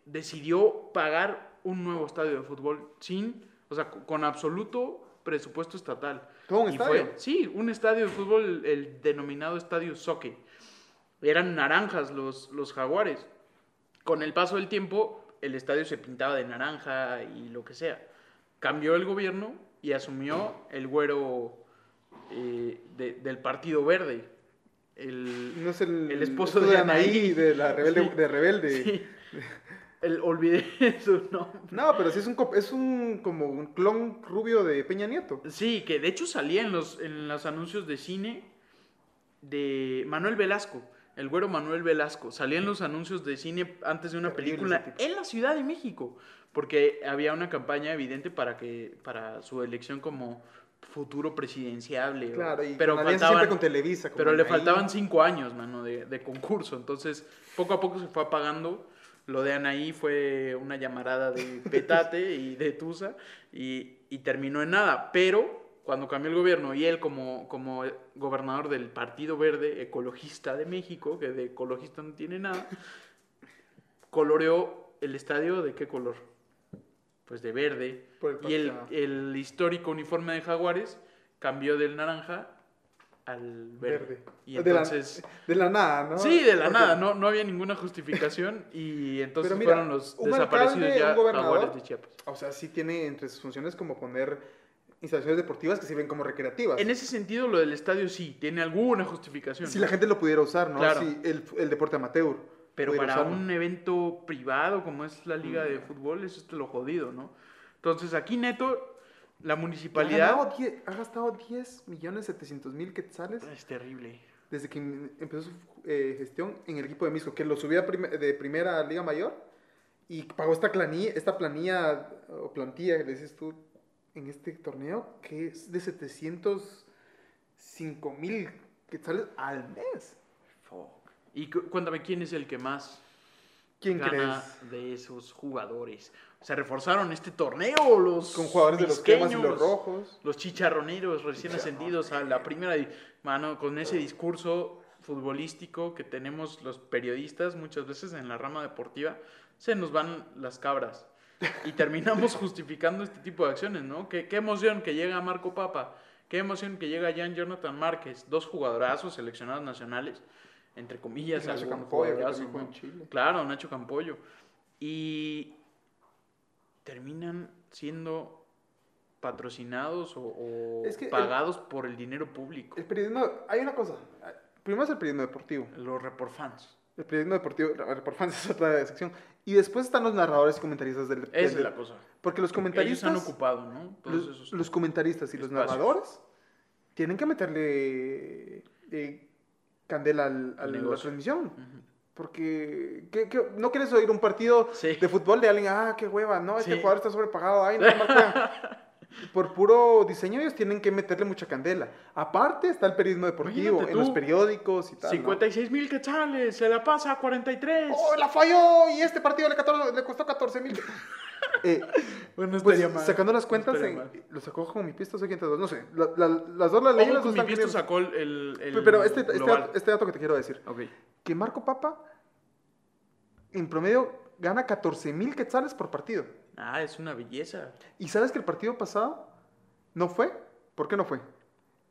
[SPEAKER 2] decidió pagar un nuevo estadio de fútbol sin, o sea, con- absoluto presupuesto estatal.
[SPEAKER 1] ¿Todo un
[SPEAKER 2] Y
[SPEAKER 1] estadio?
[SPEAKER 2] fue- sí, un estadio de fútbol, el denominado Estadio Soque. Eran naranjas los, los jaguares. Con el paso del tiempo, el estadio se pintaba de naranja y lo que sea. Cambió el gobierno y asumió el güero eh, de- del Partido Verde. El,
[SPEAKER 1] No es el,
[SPEAKER 2] el esposo
[SPEAKER 1] de Anaí,
[SPEAKER 2] Anaí.
[SPEAKER 1] de la rebelde.
[SPEAKER 2] Sí.
[SPEAKER 1] De rebelde.
[SPEAKER 2] sí, (laughs) el- olvidé (laughs) su nombre.
[SPEAKER 1] No, pero sí es un, es un como un clon rubio de Peña Nieto.
[SPEAKER 2] Sí, que de hecho salía en los, en los anuncios de cine de Manuel Velasco, el güero Manuel Velasco. Salía en los anuncios de cine antes de una película en la Ciudad de México, porque había una campaña evidente para que para su elección como futuro presidenciable.
[SPEAKER 1] Claro, y
[SPEAKER 2] pero
[SPEAKER 1] con alianza
[SPEAKER 2] faltaban,
[SPEAKER 1] siempre con Televisa.
[SPEAKER 2] pero le faltaban cinco años, mano, de, de concurso. Entonces, poco a poco se fue apagando. Lo de Anaí fue una llamarada de petate y de tusa y, y terminó en nada. Pero cuando cambió el gobierno y él como, como gobernador del Partido Verde Ecologista de México, que de ecologista no tiene nada, coloreó el estadio de qué color? Pues de verde.
[SPEAKER 1] Por el
[SPEAKER 2] Y el, el histórico uniforme de Jaguares cambió del naranja al verde.
[SPEAKER 1] Verde.
[SPEAKER 2] Y
[SPEAKER 1] de, la,
[SPEAKER 2] entonces...
[SPEAKER 1] de la nada, ¿no?
[SPEAKER 2] Sí, de la
[SPEAKER 1] Porque-
[SPEAKER 2] nada, no, no había ninguna justificación y entonces
[SPEAKER 1] mira,
[SPEAKER 2] fueron los
[SPEAKER 1] un
[SPEAKER 2] desaparecidos
[SPEAKER 1] alcalde,
[SPEAKER 2] ya
[SPEAKER 1] un gobernador,
[SPEAKER 2] jaguares de Chiapas.
[SPEAKER 1] O sea, sí tiene entre sus funciones como poner instalaciones deportivas que sirven como recreativas.
[SPEAKER 2] En ese sentido, lo del estadio sí, tiene alguna justificación.
[SPEAKER 1] Si la gente lo pudiera usar, ¿no?
[SPEAKER 2] Claro.
[SPEAKER 1] Si el, el deporte amateur.
[SPEAKER 2] Pero para
[SPEAKER 1] usarlo.
[SPEAKER 2] un evento privado como es la liga de fútbol, eso es lo jodido, ¿no? Entonces aquí neto, la
[SPEAKER 1] Ha,
[SPEAKER 2] municipalidad...
[SPEAKER 1] ganado die- ha gastado 10 millones 700 mil quetzales
[SPEAKER 2] Es terrible.
[SPEAKER 1] desde que em- empezó su eh, gestión en el equipo de Misco, que lo subió a prime- de primera a Liga Mayor y pagó esta planilla, esta planilla o plantilla que le dices tú en este torneo, que es de 705 mil quetzales al mes.
[SPEAKER 2] Fuck. Y cu- cuéntame, ¿quién es el que más
[SPEAKER 1] ¿Quién
[SPEAKER 2] gana
[SPEAKER 1] crees?
[SPEAKER 2] de esos jugadores? ¿Se reforzaron este torneo los
[SPEAKER 1] Con jugadores de los cremas y los rojos.
[SPEAKER 2] Los chicharroneros recién ascendidos a la primera. Mano, con ese discurso futbolístico que tenemos los periodistas muchas veces en la rama deportiva, se nos van las cabras. Y terminamos (laughs) justificando este tipo de acciones, ¿no? Qué, qué emoción que llega Marco Papa, qué emoción que llega Jan Jonathan Márquez, dos jugadorazos seleccionados nacionales, entre comillas,
[SPEAKER 1] Nacho Campoyo.
[SPEAKER 2] Claro, Nacho Campollo. Y terminan siendo patrocinados o, o
[SPEAKER 1] Es que el-
[SPEAKER 2] pagados por el dinero público.
[SPEAKER 1] El periodismo, hay una cosa. Primero es el periodismo deportivo.
[SPEAKER 2] Los reporfans.
[SPEAKER 1] El periodismo deportivo, a ver, por fans (laughs) es otra sección. Y después están los narradores y comentaristas del,
[SPEAKER 2] Esa
[SPEAKER 1] del-
[SPEAKER 2] es la cosa.
[SPEAKER 1] Porque los
[SPEAKER 2] Ellos
[SPEAKER 1] comentaristas,
[SPEAKER 2] han ocupado, ¿no? Todos
[SPEAKER 1] los,
[SPEAKER 2] esos
[SPEAKER 1] los comentaristas y los narradores tienen que meterle eh, candela al,
[SPEAKER 2] Al
[SPEAKER 1] a la transmisión.
[SPEAKER 2] Ujú.
[SPEAKER 1] Porque ¿qué- qué- no quieres oír un partido
[SPEAKER 2] Sí.
[SPEAKER 1] de fútbol de alguien, ah, qué hueva, no, este
[SPEAKER 2] Sí.
[SPEAKER 1] jugador está sobrepagado, ay, no, juega". (laughs) por puro diseño ellos tienen que meterle mucha candela. Aparte está el periodismo deportivo, en los periódicos y tal. ¿no?
[SPEAKER 2] 56 mil quetzales, se la pasa a 43.
[SPEAKER 1] ¡Oh, la falló! Y este partido le, 14 le costó 14 mil. (laughs) eh,
[SPEAKER 2] bueno, no
[SPEAKER 1] pues,
[SPEAKER 2] mal.
[SPEAKER 1] sacando las cuentas, en-
[SPEAKER 2] mal.
[SPEAKER 1] lo sacó con mi pisto, soy dos, no sé. La- la- las dos las
[SPEAKER 2] Ojo,
[SPEAKER 1] las dos
[SPEAKER 2] mi pisto sacó el, el,
[SPEAKER 1] Pero este, este, este dato que te quiero decir. Que Marco Papa, en promedio, gana 14 mil quetzales por partido.
[SPEAKER 2] Ah, es una belleza.
[SPEAKER 1] ¿Y sabes que el partido pasado no fue? ¿Por qué no fue?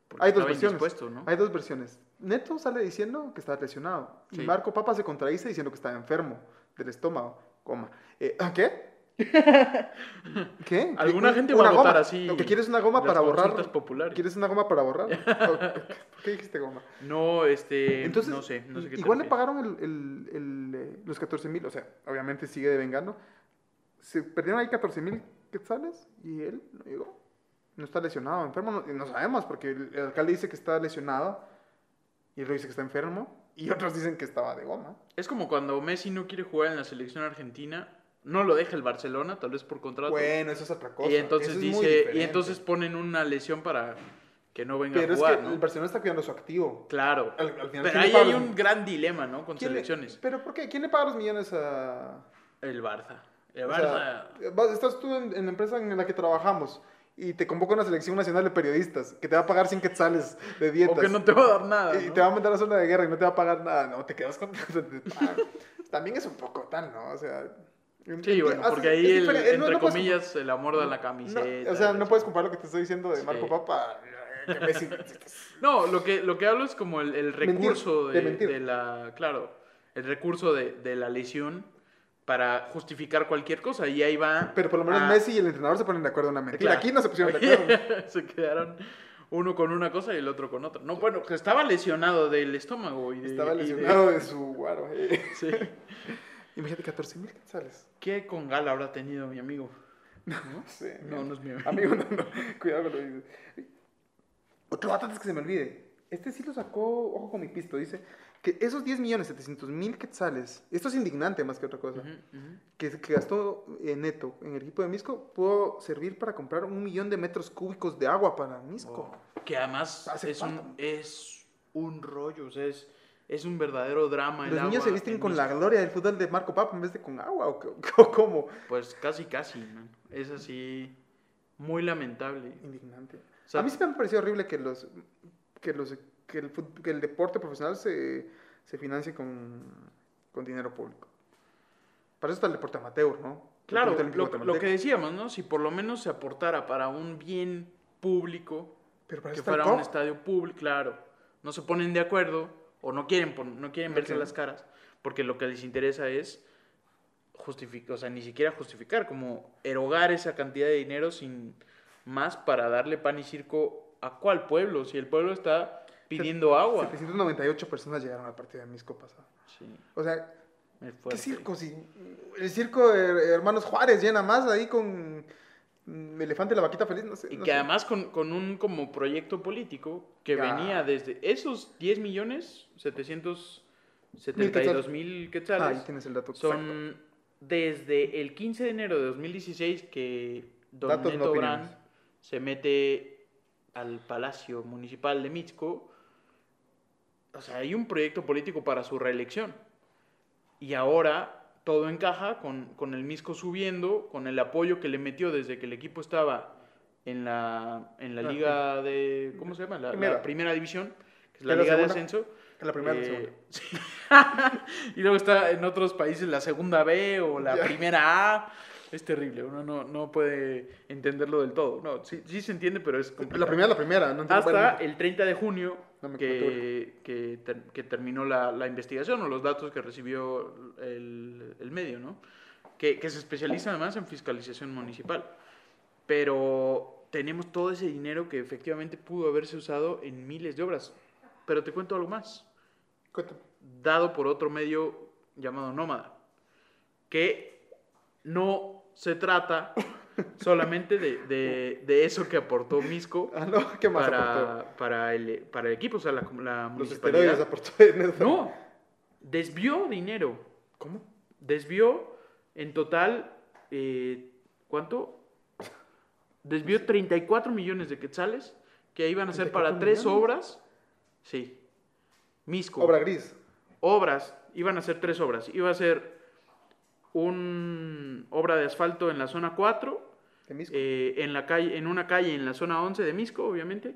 [SPEAKER 2] porque
[SPEAKER 1] Hay dos versiones. Hay dos versiones. Neto sale diciendo que estaba lesionado. Y. Marco Papa se contradice diciendo que estaba enfermo del estómago. Coma. Eh, ¿ah, ¿Qué? (laughs) ¿Qué?
[SPEAKER 2] Alguna
[SPEAKER 1] ¿Qué?
[SPEAKER 2] gente va a votar
[SPEAKER 1] goma.
[SPEAKER 2] así
[SPEAKER 1] Lo que quieres es una goma para borrar.
[SPEAKER 2] populares.
[SPEAKER 1] ¿Quieres una goma para borrar? (laughs) ¿Por qué dijiste goma?
[SPEAKER 2] No, este.
[SPEAKER 1] Entonces,
[SPEAKER 2] no sé, no sé qué te
[SPEAKER 1] igual le pagaron el, el- el, eh, los 14 mil, o sea, obviamente sigue devengando. Se perdieron ahí 14 mil quetzales y él no llegó. No está lesionado, enfermo, no, no sabemos, porque el, el alcalde dice que está lesionado y él dice que está enfermo y otros dicen que estaba de goma.
[SPEAKER 2] Es como cuando Messi no quiere jugar en la selección argentina, no lo deja el Barcelona, tal vez por contrato.
[SPEAKER 1] Bueno, eso es otra cosa.
[SPEAKER 2] y entonces
[SPEAKER 1] es
[SPEAKER 2] dice, y entonces ponen una lesión para que no venga
[SPEAKER 1] Pero
[SPEAKER 2] a
[SPEAKER 1] es
[SPEAKER 2] jugar,
[SPEAKER 1] que
[SPEAKER 2] ¿no?
[SPEAKER 1] el Barcelona está cuidando su activo.
[SPEAKER 2] Claro.
[SPEAKER 1] Al- al final,
[SPEAKER 2] Pero
[SPEAKER 1] ¿quién
[SPEAKER 2] ahí hay
[SPEAKER 1] los-
[SPEAKER 2] un gran dilema, ¿no? Con
[SPEAKER 1] ¿Quién le-
[SPEAKER 2] selecciones.
[SPEAKER 1] ¿Pero por qué? ¿Quién le paga los millones a,
[SPEAKER 2] El Barça. El
[SPEAKER 1] O
[SPEAKER 2] Barça.
[SPEAKER 1] sea, vas- estás tú en, en la empresa en la que trabajamos y te convoca una selección nacional de periodistas que te va a pagar 100 quetzales de dietas.
[SPEAKER 2] o que no te va a dar nada.
[SPEAKER 1] y
[SPEAKER 2] ¿no?
[SPEAKER 1] te va a mandar a zona de guerra y no te va a pagar nada. No, te quedas con... (laughs) También es un poco tal, ¿no? O sea...
[SPEAKER 2] Sí, bueno, porque ahí, el, entre
[SPEAKER 1] No- no puedes
[SPEAKER 2] comillas, el amor de la camiseta.
[SPEAKER 1] no, o sea, no puedes comparar lo que te estoy diciendo de
[SPEAKER 2] Sí.
[SPEAKER 1] Marco Papa. eh, que Messi- (laughs)
[SPEAKER 2] No, lo que, lo que hablo es como el, el
[SPEAKER 1] Mentir,
[SPEAKER 2] recurso
[SPEAKER 1] de
[SPEAKER 2] de,
[SPEAKER 1] mentir.
[SPEAKER 2] de la. Claro, el recurso de, de la lesión para justificar cualquier cosa. Y ahí va.
[SPEAKER 1] Pero por lo menos
[SPEAKER 2] a-
[SPEAKER 1] Messi y el entrenador se ponen de acuerdo en una mentira.
[SPEAKER 2] Claro.
[SPEAKER 1] Aquí no se pusieron de acuerdo. (laughs)
[SPEAKER 2] se quedaron uno con una cosa y el otro con otra. No, bueno, estaba lesionado del estómago. Y de,
[SPEAKER 1] Estaba
[SPEAKER 2] y de-
[SPEAKER 1] lesionado (laughs) de su guaro. eh.
[SPEAKER 2] Sí.
[SPEAKER 1] Imagínate 14 mil quetzales.
[SPEAKER 2] ¿Qué con gala habrá tenido mi amigo? ¿No?
[SPEAKER 1] Sí,
[SPEAKER 2] No, (laughs) no es mi amigo.
[SPEAKER 1] Amigo, no, no. Cuidado con lo que dices. Otro dato antes que se me olvide. Este sí lo sacó, ojo con mi pisto, dice que esos 10 millones 700 mil quetzales, esto es indignante más que otra cosa, que, que gastó eh, neto en el equipo de Misco, pudo servir para comprar un millón de metros cúbicos de agua para Misco.
[SPEAKER 2] Que además es un, es un rollo, o sea, es, es un verdadero drama. el
[SPEAKER 1] Los niños se visten
[SPEAKER 2] en
[SPEAKER 1] con la gloria del fútbol de Marco Papa en vez de con agua o, o cómo.
[SPEAKER 2] Pues casi, casi, man. Es así, muy lamentable.
[SPEAKER 1] Indignante.
[SPEAKER 2] O sea,
[SPEAKER 1] a mí sí me ha parecido horrible que los que los que el, que el deporte profesional se, se financie con, con dinero público. Para eso está el deporte amateur, ¿no?
[SPEAKER 2] Claro, lo, lo que decíamos, ¿no? Si por lo menos se aportara para un bien público,
[SPEAKER 1] Pero para
[SPEAKER 2] que fuera un estadio público, claro, no se ponen de acuerdo o no quieren, no quieren
[SPEAKER 1] No
[SPEAKER 2] verse
[SPEAKER 1] quieren.
[SPEAKER 2] las caras, porque lo que les interesa es justificar, o sea, ni siquiera justificar, como erogar esa cantidad de dinero sin más para darle pan y circo a cuál pueblo, si el pueblo está pidiendo agua.
[SPEAKER 1] 798 personas llegaron al partido de Misco pasado.
[SPEAKER 2] Sí,
[SPEAKER 1] O sea, ¿qué circo? Si el circo de Hermanos Juárez llena más ahí con mm, Elefante y la Vaquita Feliz, no sé.
[SPEAKER 2] Y
[SPEAKER 1] no
[SPEAKER 2] que
[SPEAKER 1] sé.
[SPEAKER 2] además con, con un como proyecto político que
[SPEAKER 1] Ya.
[SPEAKER 2] venía desde esos 10 millones 772 mil
[SPEAKER 1] Ah,
[SPEAKER 2] quetzales
[SPEAKER 1] ahí tienes el dato. exacto.
[SPEAKER 2] son desde el 15 de enero de 2016 que Don
[SPEAKER 1] Datos,
[SPEAKER 2] Neto. Brand se mete al Palacio Municipal de Mixco. O sea, hay un proyecto político para su reelección. Y ahora todo encaja con, con el Misco subiendo, con el apoyo que le metió desde que el equipo estaba en la, en la
[SPEAKER 1] Ah,
[SPEAKER 2] liga de... ¿Cómo se llama? La la primera,
[SPEAKER 1] Primera.
[SPEAKER 2] división, que es la
[SPEAKER 1] ¿Es la
[SPEAKER 2] liga de ascenso.
[SPEAKER 1] En la primera la
[SPEAKER 2] Eh, (laughs) sí. y luego está en otros países la segunda B o la
[SPEAKER 1] Ya.
[SPEAKER 2] primera A. Es terrible, uno no, no puede entenderlo del todo. No, sí, sí se entiende, pero es complicado.
[SPEAKER 1] La primera, la primera. No
[SPEAKER 2] Hasta el 30 de junio
[SPEAKER 1] No me
[SPEAKER 2] que, que, ter- que terminó la, la investigación o los datos que recibió el, el medio, ¿no? Que, que se especializa además en fiscalización municipal. Pero tenemos todo ese dinero que efectivamente pudo haberse usado en miles de obras. Pero te cuento algo más
[SPEAKER 1] cuéntame.
[SPEAKER 2] dado por otro medio llamado Nómada, que no se trata solamente de, de- de eso que aportó Misco
[SPEAKER 1] Ah, no, ¿qué más aportó?
[SPEAKER 2] para, para, el, para el equipo, o sea, la, la
[SPEAKER 1] Los
[SPEAKER 2] municipalidad.
[SPEAKER 1] aportó Neto.
[SPEAKER 2] No, desvió dinero, desvió 34 millones de quetzales que iban a ser para
[SPEAKER 1] 34
[SPEAKER 2] tres
[SPEAKER 1] millones.
[SPEAKER 2] obras. Sí. Misco.
[SPEAKER 1] Obra gris.
[SPEAKER 2] obras, iban a ser tres obras. Iba a ser un obra de asfalto en la zona 4,
[SPEAKER 1] De Misco.
[SPEAKER 2] Eh, en, la calle, en una calle en la zona 11 de Misco, obviamente,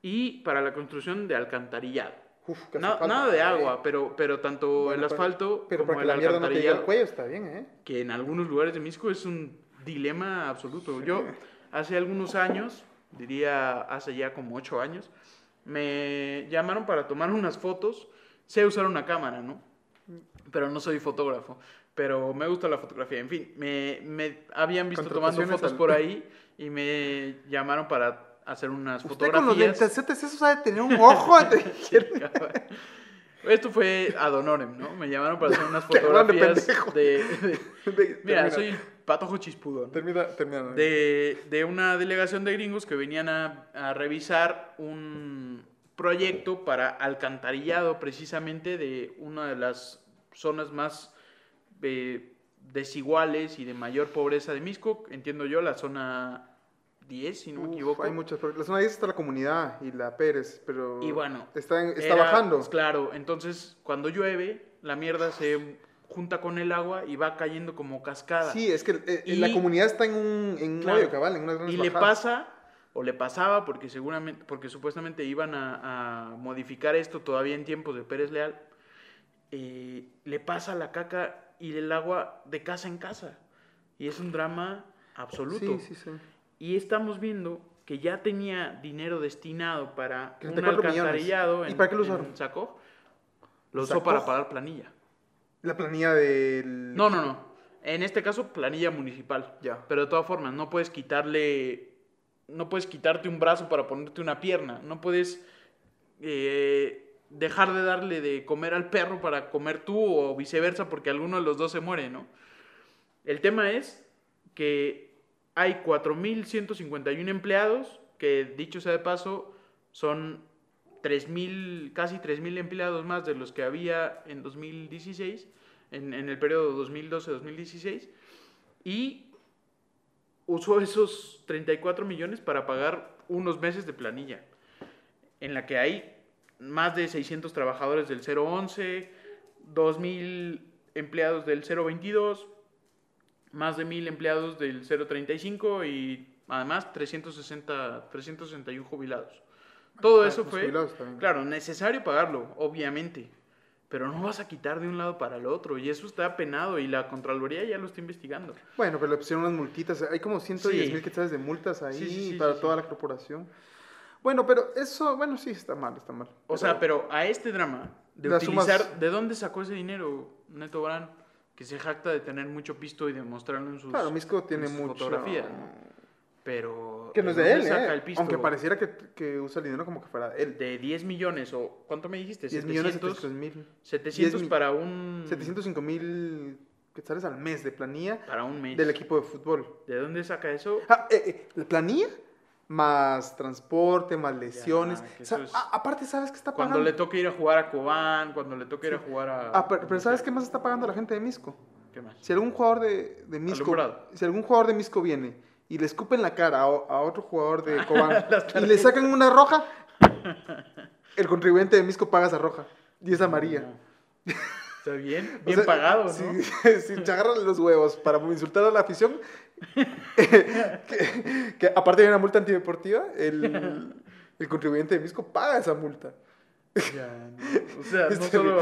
[SPEAKER 2] y para la construcción de alcantarillado.
[SPEAKER 1] Uf,
[SPEAKER 2] Na- nada de
[SPEAKER 1] eh.
[SPEAKER 2] agua, pero, pero tanto
[SPEAKER 1] Bueno,
[SPEAKER 2] el asfalto
[SPEAKER 1] Pero
[SPEAKER 2] como el
[SPEAKER 1] la mierda no te llegue al
[SPEAKER 2] alcantarillado,
[SPEAKER 1] cuello está bien, ¿eh?
[SPEAKER 2] que en algunos lugares de Misco es un dilema absoluto. Yo hace algunos años, diría hace ya como ocho años, me llamaron para tomar (laughs) unas fotos. Sé usar una cámara, ¿no? Pero no soy fotógrafo. Pero me gusta la fotografía. En fin, me, me habían visto tomando fotos
[SPEAKER 1] al-
[SPEAKER 2] por (laughs) ahí y me llamaron para hacer unas
[SPEAKER 1] Usted con los
[SPEAKER 2] fotografías.
[SPEAKER 1] lentes eso sabe tener un ojo. (laughs)
[SPEAKER 2] Esto fue ad honorem, ¿no? Me llamaron para hacer unas (laughs) fotografías de, de- Mira, soy el patojo chispudón.
[SPEAKER 1] Termina, termina.
[SPEAKER 2] De, de una delegación de gringos que venían a, a revisar un proyecto para alcantarillado precisamente de una de las zonas más eh, desiguales y de mayor pobreza de Misco, entiendo yo, la zona 10, si no me equivoco.
[SPEAKER 1] Hay muchas. La zona 10 está la comunidad y la Pérez, pero.
[SPEAKER 2] Y bueno,
[SPEAKER 1] Está, en- está
[SPEAKER 2] Era,
[SPEAKER 1] bajando.
[SPEAKER 2] pues, claro, entonces cuando llueve, la mierda se junta con el agua y va cayendo como cascada.
[SPEAKER 1] Sí, es que eh,
[SPEAKER 2] Y-
[SPEAKER 1] la comunidad está en un, en un hoyo cabal, en unas grandes
[SPEAKER 2] Y le pasa, o le pasaba, porque seguramente, porque supuestamente iban a, a modificar esto todavía en tiempos de Pérez Leal, eh, le pasa la caca y el agua de casa en casa. Y es un drama absoluto.
[SPEAKER 1] Sí, sí, sí.
[SPEAKER 2] Y estamos viendo que ya tenía dinero destinado para un
[SPEAKER 1] 34 millones.
[SPEAKER 2] alcantarillado
[SPEAKER 1] ¿Y
[SPEAKER 2] en,
[SPEAKER 1] para qué lo usaron?
[SPEAKER 2] Sacó. Lo usó para pagar planilla.
[SPEAKER 1] La planilla del.
[SPEAKER 2] No, no, no. En este caso, planilla municipal.
[SPEAKER 1] Ya.
[SPEAKER 2] Pero de todas formas, no puedes quitarle. No puedes quitarte un brazo para ponerte una pierna. No puedes eh, dejar de darle de comer al perro para comer tú o viceversa porque alguno de los dos se muere, ¿no? El tema es que hay 4.151 empleados, que dicho sea de paso, son 3.000, casi 3.000 empleados más de los que había en 2016, en, en el periodo 2012-2016, y usó esos 34 millones para pagar unos meses de planilla, en la que hay más de 600 trabajadores del 011, 2.000 empleados del 022, más de 1.000 empleados del 035 y además 360, 361 jubilados. Todo
[SPEAKER 1] Ah,
[SPEAKER 2] eso
[SPEAKER 1] los
[SPEAKER 2] fue, claro, necesario pagarlo, obviamente, pero no vas a quitar de un lado para el otro y eso está penado y la Contraloría ya lo está investigando.
[SPEAKER 1] Bueno, pero le pusieron unas multitas. Hay como 110
[SPEAKER 2] Sí.
[SPEAKER 1] mil quetzales de multas ahí
[SPEAKER 2] Sí, sí, sí,
[SPEAKER 1] para toda la corporación. Bueno, pero eso, bueno, sí, está mal, está mal.
[SPEAKER 2] O sea, pero a este drama de utilizar,
[SPEAKER 1] sumas-
[SPEAKER 2] ¿de dónde sacó ese dinero Neto Barán? Que se jacta de tener mucho pisto y de mostrarlo en sus,
[SPEAKER 1] Claro, Misco tiene
[SPEAKER 2] en sus
[SPEAKER 1] mucho...
[SPEAKER 2] fotografías, ¿no? Pero...
[SPEAKER 1] Que no es de él,
[SPEAKER 2] saca
[SPEAKER 1] ¿eh?
[SPEAKER 2] el pisto?
[SPEAKER 1] Aunque pareciera que, que usa el dinero como que fuera de él.
[SPEAKER 2] De 10 millones o... ¿Cuánto me dijiste?
[SPEAKER 1] 10 millones
[SPEAKER 2] 700,
[SPEAKER 1] 700 mil.
[SPEAKER 2] 700
[SPEAKER 1] 10 mi-
[SPEAKER 2] para un...
[SPEAKER 1] 705 mil quetzales al mes de planilla
[SPEAKER 2] Para un mes.
[SPEAKER 1] del equipo de fútbol.
[SPEAKER 2] ¿De dónde saca eso?
[SPEAKER 1] Ah, eh, eh, la planilla más transporte, más lesiones.
[SPEAKER 2] que
[SPEAKER 1] O sea,
[SPEAKER 2] eso es-
[SPEAKER 1] a- aparte, ¿sabes qué está
[SPEAKER 2] Cuando
[SPEAKER 1] pagando?
[SPEAKER 2] le toque ir a jugar a Cobán, cuando le toque ir a jugar a...
[SPEAKER 1] Ah, pero, pero ¿sabes qué más está pagando la gente de Misco?
[SPEAKER 2] ¿Qué más?
[SPEAKER 1] Si algún jugador de, de Misco, si algún jugador de Misco viene y le escupen la cara a, otro jugador de (laughs) Cobán y le sacan una roja, el contribuyente de Misco paga esa roja y es amarilla.
[SPEAKER 2] No. (laughs) Está bien,
[SPEAKER 1] O
[SPEAKER 2] bien
[SPEAKER 1] sea,
[SPEAKER 2] pagado, ¿no? (laughs)
[SPEAKER 1] Si, si te agarran los huevos para insultar a la afición, (laughs) que, que aparte de una multa antideportiva, el, el contribuyente de Misco paga esa multa.
[SPEAKER 2] Ya, no. O sea, (laughs) no solo...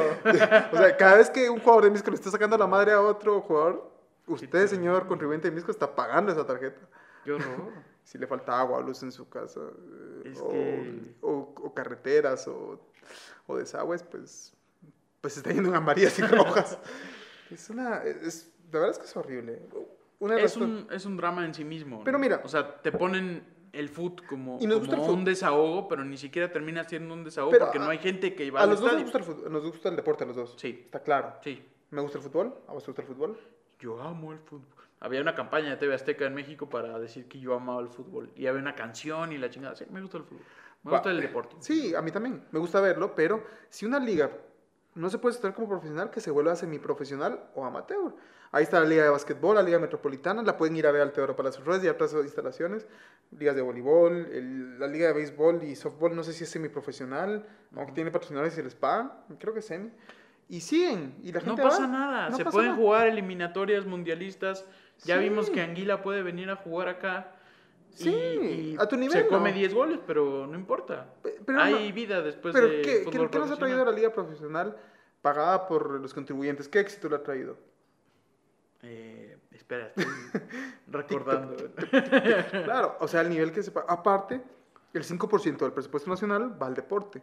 [SPEAKER 1] O sea, cada vez que un jugador de Misco le está sacando la madre a otro jugador, usted, señor contribuyente de Misco, está pagando esa tarjeta.
[SPEAKER 2] Qué horror.
[SPEAKER 1] Si le falta agua o luz en su casa, o,
[SPEAKER 2] que-
[SPEAKER 1] o- o carreteras, o, o desagües, pues, pues está yendo en amarillas y rojas. (laughs) es una, es, la verdad es que es horrible. Una
[SPEAKER 2] Es un, es un drama en sí mismo.
[SPEAKER 1] Pero
[SPEAKER 2] ¿no?
[SPEAKER 1] mira-
[SPEAKER 2] O sea, te ponen el foot como,
[SPEAKER 1] Y nos gusta
[SPEAKER 2] como
[SPEAKER 1] el fut.
[SPEAKER 2] un desahogo, pero ni siquiera termina siendo un desahogo
[SPEAKER 1] Pero
[SPEAKER 2] porque
[SPEAKER 1] a-
[SPEAKER 2] no hay gente que va
[SPEAKER 1] a
[SPEAKER 2] al
[SPEAKER 1] los dos nos gusta, el fut- nos gusta el deporte, a los dos.
[SPEAKER 2] Sí,
[SPEAKER 1] Está claro.
[SPEAKER 2] sí.
[SPEAKER 1] Me gusta el fútbol, a vos te gusta el fútbol.
[SPEAKER 2] Yo amo el fútbol. Había una campaña de TV Azteca en México para decir que yo amaba el fútbol. Y había una canción y la chingada. Sí, me gusta el fútbol. Me gusta el deporte.
[SPEAKER 1] Sí, a mí también. Me gusta verlo, pero si una liga no se puede estar como profesional que se vuelva semiprofesional o amateur. Ahí está la Liga de Básquetbol, la Liga Metropolitana, la pueden ir a ver al Teodoro Palacio Ruiz y a otras instalaciones, ligas de voleibol, el- la Liga de Béisbol y Softball, no sé si es semiprofesional, aunque tiene patrocinadores y les pagan, creo que es semi. Y siguen, y la
[SPEAKER 2] No pasa
[SPEAKER 1] va,
[SPEAKER 2] nada,
[SPEAKER 1] no
[SPEAKER 2] se
[SPEAKER 1] pasa
[SPEAKER 2] pueden
[SPEAKER 1] nada.
[SPEAKER 2] jugar eliminatorias mundialistas. Ya
[SPEAKER 1] Sí.
[SPEAKER 2] vimos que Anguila puede venir a jugar acá.
[SPEAKER 1] Sí,
[SPEAKER 2] y
[SPEAKER 1] a tu nivel,
[SPEAKER 2] Se come
[SPEAKER 1] ¿no?
[SPEAKER 2] 10 goles, pero no importa.
[SPEAKER 1] Pe- pero
[SPEAKER 2] Hay
[SPEAKER 1] no-
[SPEAKER 2] vida después
[SPEAKER 1] Pero
[SPEAKER 2] de
[SPEAKER 1] ¿qué,
[SPEAKER 2] fútbol
[SPEAKER 1] ¿qué, qué nos ha traído la liga profesional pagada por los contribuyentes? ¿Qué éxito le ha traído?
[SPEAKER 2] Eh, espera, estoy (laughs) recordando.
[SPEAKER 1] Claro, o sea, el nivel que se paga. Aparte, el 5% del presupuesto nacional va al deporte,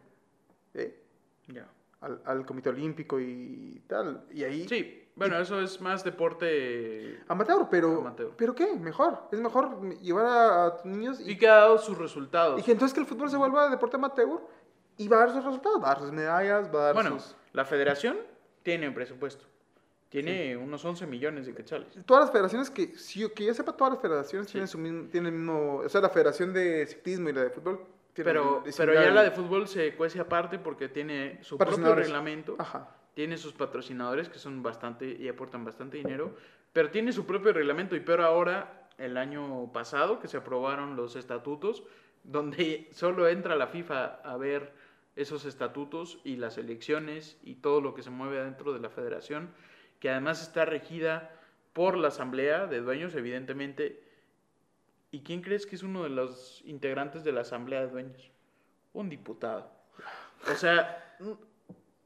[SPEAKER 1] ¿eh?
[SPEAKER 2] Ya.
[SPEAKER 1] al, al Comité Olímpico y tal. Y ahí,
[SPEAKER 2] Sí, bueno, eso es más deporte
[SPEAKER 1] amateur, pero,
[SPEAKER 2] Amateur.
[SPEAKER 1] pero ¿qué? Mejor. Es mejor llevar a, a tus niños y,
[SPEAKER 2] y que ha dado sus resultados.
[SPEAKER 1] y que entonces que el fútbol se vuelva deporte amateur y va a dar sus resultados, va a dar sus medallas, va a dar
[SPEAKER 2] Bueno,
[SPEAKER 1] sus...
[SPEAKER 2] la federación tiene un presupuesto. Tiene unos 11 millones de quetzales.
[SPEAKER 1] Todas las federaciones que, si, que yo sepa, todas las federaciones
[SPEAKER 2] Sí.
[SPEAKER 1] tienen, su mismo, tienen el mismo... O sea, la federación de ciclismo y la de fútbol
[SPEAKER 2] Pero, pero ya la de fútbol se cuece aparte porque tiene su propio reglamento,
[SPEAKER 1] Ajá.
[SPEAKER 2] Tiene sus patrocinadores que son bastante y aportan bastante dinero, pero tiene su propio reglamento y peor ahora, el año pasado que se aprobaron los estatutos, donde (laughs) solo entra la FIFA a ver esos estatutos y las elecciones y todo lo que se mueve dentro de la federación, que además está regida por la asamblea de dueños, evidentemente. ¿Y quién crees que es uno de los integrantes de la asamblea de dueños? Un diputado. O sea, n- (laughs)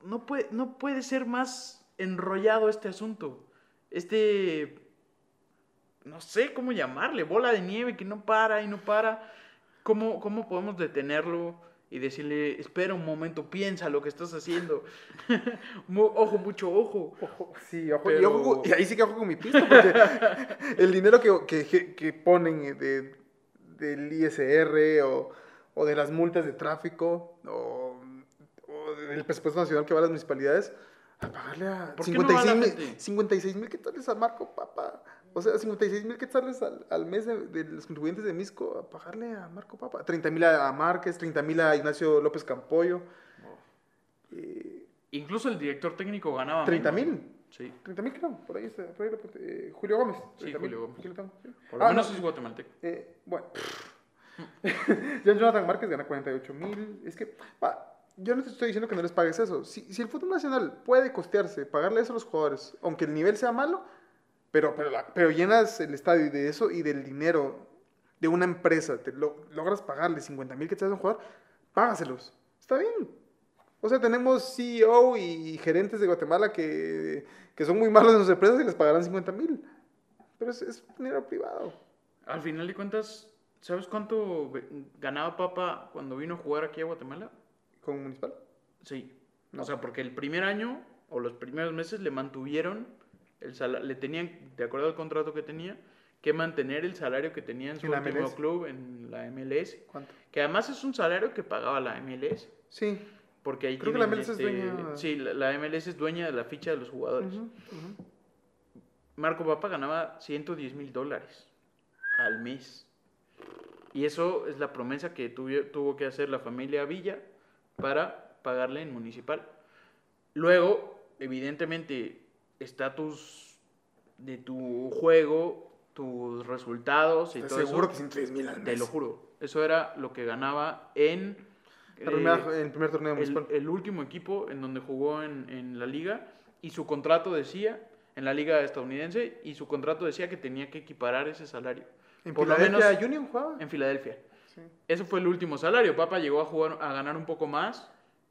[SPEAKER 2] no puede, no puede ser más enrollado este asunto. Este, no sé cómo llamarle, bola de nieve que no para y no para. ¿Cómo, cómo podemos detenerlo y decirle, espera un momento, piensa lo que estás haciendo? (laughs) Ojo, mucho ojo.
[SPEAKER 1] Ojo, sí, ojo, y,
[SPEAKER 2] Pero-
[SPEAKER 1] ojo y ahí sí que ojo con mi pista, porque (laughs) el dinero que, que- que- que ponen de, del ISR o, o de las multas de tráfico o, o del presupuesto nacional que va a las municipalidades, a pagarle a
[SPEAKER 2] ¿Por qué no va la
[SPEAKER 1] 56 mil? 56 quetzales a Marco Papa. O sea, 56 mil quetzales al, al mes de, de los contribuyentes de Misco a pagarle a Marco Papa. 30 mil a, Márquez, 30 mil a Ignacio López Campollo. eh,
[SPEAKER 2] Incluso el director técnico ganaba
[SPEAKER 1] 30
[SPEAKER 2] menos.
[SPEAKER 1] mil.
[SPEAKER 2] Sí,
[SPEAKER 1] 30 mil creo, por ahí está, por ahí lo. Eh, Julio Gómez.
[SPEAKER 2] Sí,
[SPEAKER 1] 30,000,
[SPEAKER 2] Julio Gómez.
[SPEAKER 1] aquí lo tengo, sí.
[SPEAKER 2] por lo
[SPEAKER 1] Ah,
[SPEAKER 2] menos
[SPEAKER 1] no,
[SPEAKER 2] es guatemalteco.
[SPEAKER 1] eh, bueno. (laughs) John Jonathan Márquez gana 48 mil. Es que, va, yo no te estoy diciendo que no les pagues eso. Si, si el fútbol nacional puede costearse, pagarle eso a los jugadores, aunque el nivel sea malo, pero, pero, la- pero llenas el estadio de eso y del dinero de una empresa, te lo- logras pagarle 50 mil que te das a un jugador, págaselos. Está bien. O sea, tenemos CEO y gerentes de Guatemala que, que son muy malos en sus empresas y les pagarán 50 mil. Pero es, es dinero privado.
[SPEAKER 2] Al final de cuentas, ¿sabes cuánto ganaba Papa cuando vino a jugar aquí a Guatemala?
[SPEAKER 1] ¿Con municipal?
[SPEAKER 2] Sí.
[SPEAKER 1] No.
[SPEAKER 2] O sea, porque el primer año o los primeros meses le mantuvieron el salario, le tenían, de acuerdo al contrato que tenía, que mantener el salario que tenía en su
[SPEAKER 1] ¿En la
[SPEAKER 2] último
[SPEAKER 1] MLS?
[SPEAKER 2] club en la MLS,
[SPEAKER 1] ¿Cuánto?
[SPEAKER 2] que además es un salario que pagaba la MLS,
[SPEAKER 1] Sí.
[SPEAKER 2] porque ahí
[SPEAKER 1] Creo que la MLS es
[SPEAKER 2] este,
[SPEAKER 1] dueña-
[SPEAKER 2] Sí, la, la MLS es dueña de la ficha de los jugadores. Marco Papa ganaba 110 mil dólares al mes. Y eso es la promesa que tuvo que hacer la familia Villa para pagarle en municipal. Luego, evidentemente, estatus de tu juego, tus resultados y
[SPEAKER 1] Te
[SPEAKER 2] todo
[SPEAKER 1] seguro
[SPEAKER 2] eso.
[SPEAKER 1] que 110 mil al mes.
[SPEAKER 2] Te lo juro. Eso era lo que ganaba en
[SPEAKER 1] primera-
[SPEAKER 2] eh,
[SPEAKER 1] el primer torneo
[SPEAKER 2] el,
[SPEAKER 1] municipal.
[SPEAKER 2] el último equipo en donde jugó en, en la liga y su contrato decía, en la liga estadounidense, y su contrato decía que tenía que equiparar ese salario.
[SPEAKER 1] en
[SPEAKER 2] por lo
[SPEAKER 1] Filadelfia
[SPEAKER 2] menos-
[SPEAKER 1] Union jugaba.
[SPEAKER 2] En Filadelfia.
[SPEAKER 1] Sí.
[SPEAKER 2] Ese fue el último salario. Papa llegó a jugar a ganar un poco más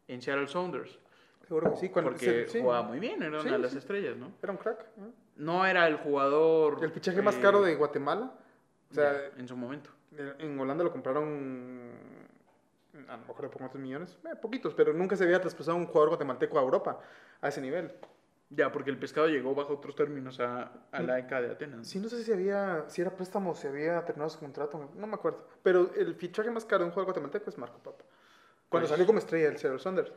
[SPEAKER 2] en Seattle Sounders.
[SPEAKER 1] Seguro que sí. Cuando,
[SPEAKER 2] Porque
[SPEAKER 1] sí, sí.
[SPEAKER 2] jugaba muy bien, era una
[SPEAKER 1] Sí,
[SPEAKER 2] de las estrellas, ¿no?
[SPEAKER 1] Era un crack. ¿no?
[SPEAKER 2] No era el jugador.
[SPEAKER 1] El fichaje más
[SPEAKER 2] eh,
[SPEAKER 1] caro de Guatemala. O sea,
[SPEAKER 2] en su momento.
[SPEAKER 1] en Holanda lo compraron a lo mejor de cuántos millones. Eh, poquitos, pero nunca se había traspasado un jugador guatemalteco a Europa a ese nivel.
[SPEAKER 2] Ya, porque el pescado llegó bajo otros términos a, a la ECA de Atenas.
[SPEAKER 1] Sí, no sé si había, si era préstamo, si había terminado su contrato, no me acuerdo. Pero el fichaje más caro de un jugador guatemalteco es Marco Papa. Cuando
[SPEAKER 2] Pues-
[SPEAKER 1] salió como estrella del Seattle Saunders.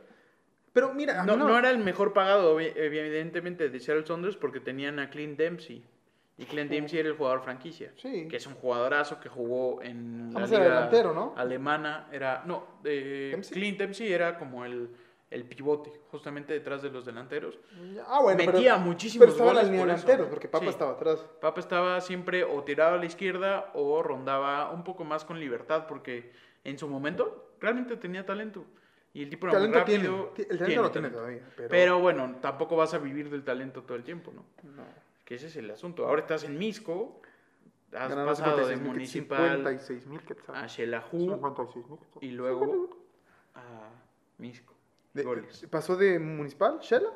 [SPEAKER 1] Pero mira,
[SPEAKER 2] No, no era el mejor pagado, evidentemente, de Seattle Saunders porque tenían a Clint Dempsey. Y Clint Dempsey era el jugador franquicia.
[SPEAKER 1] Sí.
[SPEAKER 2] Que es un jugadorazo que jugó en la
[SPEAKER 1] Vamos a ver,
[SPEAKER 2] liga
[SPEAKER 1] delantero, ¿no?
[SPEAKER 2] alemana. Era, no, eh,
[SPEAKER 1] ¿Dempsey?
[SPEAKER 2] Clint Dempsey era como el, el pivote, justamente detrás de los delanteros.
[SPEAKER 1] Ah, bueno, pero-
[SPEAKER 2] Metía muchísimos
[SPEAKER 1] Pero estaba en la
[SPEAKER 2] goles por
[SPEAKER 1] delanteros, porque Papa
[SPEAKER 2] Sí.
[SPEAKER 1] estaba atrás.
[SPEAKER 2] Papa estaba siempre o tirado a la izquierda o rondaba un poco más con libertad porque en su momento realmente tenía talento. Y el tipo era muy
[SPEAKER 1] Talento tiene.
[SPEAKER 2] rápido.
[SPEAKER 1] Ti- El talento lo tiene todavía. Pero,
[SPEAKER 2] Pero bueno, tampoco vas a vivir del talento todo el tiempo, ¿no?
[SPEAKER 1] no.
[SPEAKER 2] Que ese es el asunto. Ahora estás en Misco, has
[SPEAKER 1] Ganando
[SPEAKER 2] pasado de
[SPEAKER 1] 56,000 que-
[SPEAKER 2] municipal
[SPEAKER 1] 56,000 quetzales.
[SPEAKER 2] a Xelajú
[SPEAKER 1] 56,000 quetzales.
[SPEAKER 2] y luego a Misco.
[SPEAKER 1] De-
[SPEAKER 2] Goles.
[SPEAKER 1] pasó de municipal, Shela,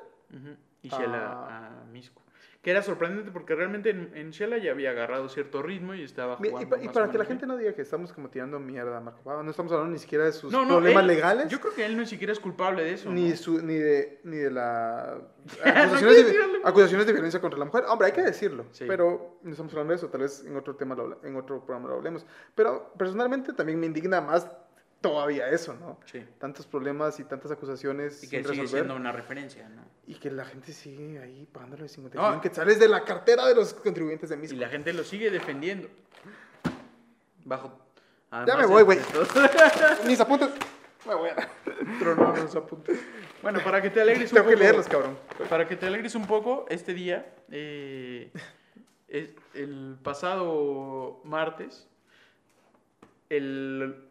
[SPEAKER 2] Y Shela
[SPEAKER 1] Ah.
[SPEAKER 2] a Misco. Que era sorprendente porque realmente en, en Shela ya había agarrado cierto ritmo y estaba jugando.
[SPEAKER 1] Y, pa- y
[SPEAKER 2] más
[SPEAKER 1] para
[SPEAKER 2] o
[SPEAKER 1] que la gente
[SPEAKER 2] bien.
[SPEAKER 1] no diga que estamos como tirando mierda a Marco Pava, no estamos hablando ni siquiera de sus
[SPEAKER 2] No, no,
[SPEAKER 1] problemas
[SPEAKER 2] él-
[SPEAKER 1] legales,
[SPEAKER 2] Yo creo que él no siquiera es culpable de eso.
[SPEAKER 1] ni,
[SPEAKER 2] ¿no?
[SPEAKER 1] su, ni, de, ni de la... (laughs)
[SPEAKER 2] No
[SPEAKER 1] acusaciones, de, acusaciones violencia contra la mujer. Hombre, hay que decirlo,
[SPEAKER 2] Sí.
[SPEAKER 1] pero no estamos hablando de eso, tal vez en otro tema, lo en otro programa lo hablemos. Pero personalmente también me indigna más todavía eso, ¿no?
[SPEAKER 2] Sí.
[SPEAKER 1] Tantos problemas y tantas acusaciones
[SPEAKER 2] Y que
[SPEAKER 1] sin
[SPEAKER 2] sigue
[SPEAKER 1] resolver.
[SPEAKER 2] siendo una referencia, ¿no?
[SPEAKER 1] Y que la gente sigue ahí pagándole 50
[SPEAKER 2] No.
[SPEAKER 1] que sales de la cartera de los contribuyentes de
[SPEAKER 2] Y
[SPEAKER 1] Misco.
[SPEAKER 2] la gente lo sigue defendiendo. Bajo.
[SPEAKER 1] Ya me voy, güey. (laughs) Mis apuntes. Me voy a... (laughs)
[SPEAKER 2] Tronó los apuntes. Bueno, para que te alegres (laughs) un
[SPEAKER 1] Tengo que
[SPEAKER 2] poco.
[SPEAKER 1] leerlos, cabrón.
[SPEAKER 2] Para que te alegres un poco, este día, eh, el pasado martes, el,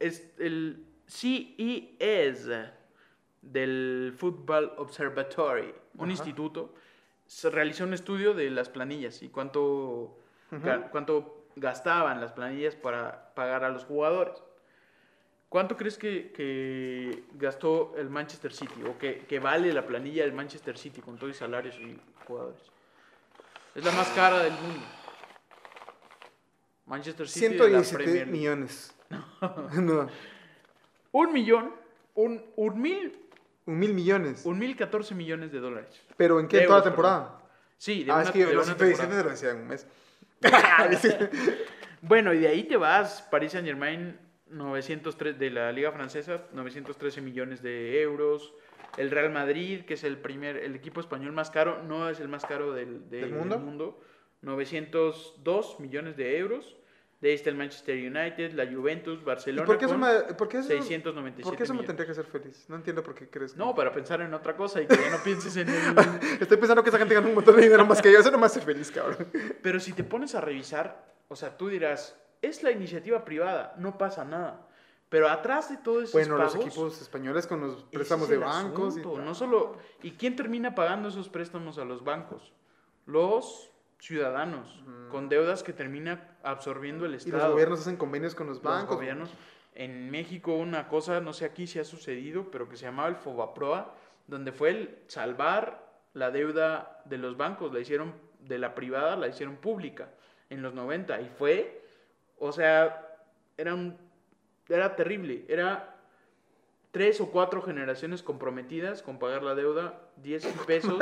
[SPEAKER 2] es, el CES del Football Observatory, un
[SPEAKER 1] Ajá.
[SPEAKER 2] instituto, se realizó un estudio de las planillas y cuánto, ga- cuánto gastaban las planillas para pagar a los jugadores. ¿Cuánto crees que, que gastó el Manchester City o que, que vale la planilla del Manchester City con todos los salarios y jugadores? Es la más cara del mundo. Manchester City de la
[SPEAKER 1] 117
[SPEAKER 2] Premier
[SPEAKER 1] millones. (laughs) no,
[SPEAKER 2] Un millón, un, un mil,
[SPEAKER 1] un mil millones.
[SPEAKER 2] un mil catorce millones de dólares.
[SPEAKER 1] ¿Pero en qué?
[SPEAKER 2] de
[SPEAKER 1] ¿En toda la temporada?
[SPEAKER 2] Sí, de
[SPEAKER 1] Ah,
[SPEAKER 2] una,
[SPEAKER 1] es que
[SPEAKER 2] de
[SPEAKER 1] los
[SPEAKER 2] una
[SPEAKER 1] 117
[SPEAKER 2] temporada.
[SPEAKER 1] te lo decía en un mes. (laughs)
[SPEAKER 2] Bueno, y de ahí te vas, Paris Saint Germain, 903 de la Liga Francesa, 913 millones de euros. El Real Madrid, que es el primer, el equipo español más caro, no es el más caro del, de-
[SPEAKER 1] ¿Del mundo?
[SPEAKER 2] 902 millones de euros. De ahí está el Manchester United, la Juventus,
[SPEAKER 1] ¿Y
[SPEAKER 2] Barcelona.
[SPEAKER 1] por qué eso me, por qué eso,
[SPEAKER 2] 697
[SPEAKER 1] por qué eso me tendría que hacer feliz? No entiendo por qué crees. que-
[SPEAKER 2] No, para pensar en otra cosa y que ya no pienses en el... (laughs)
[SPEAKER 1] Estoy pensando que esa gente gana un montón de dinero más que yo. Eso no me hace feliz, cabrón.
[SPEAKER 2] Pero si te pones a revisar, o sea, tú dirás, es la iniciativa privada, no pasa nada. Pero atrás de todo esos
[SPEAKER 1] Bueno,
[SPEAKER 2] pagos,
[SPEAKER 1] los equipos españoles con los préstamos de bancos. y-
[SPEAKER 2] asunto, no solo ¿Y quién termina pagando esos préstamos a los bancos? Los ciudadanos, con deudas que termina absorbiendo el
[SPEAKER 1] Y
[SPEAKER 2] Estado.
[SPEAKER 1] los gobiernos hacen convenios con los
[SPEAKER 2] Los
[SPEAKER 1] bancos.
[SPEAKER 2] gobiernos. En México una cosa, no sé aquí si ha sucedido, pero que se llamaba el Fobaproa, donde fue el salvar la deuda de los bancos, la hicieron de la privada, la hicieron pública en los 90 y fue, o sea, era un, era terrible, era tres o cuatro generaciones comprometidas con pagar la deuda, 10 (laughs) pesos,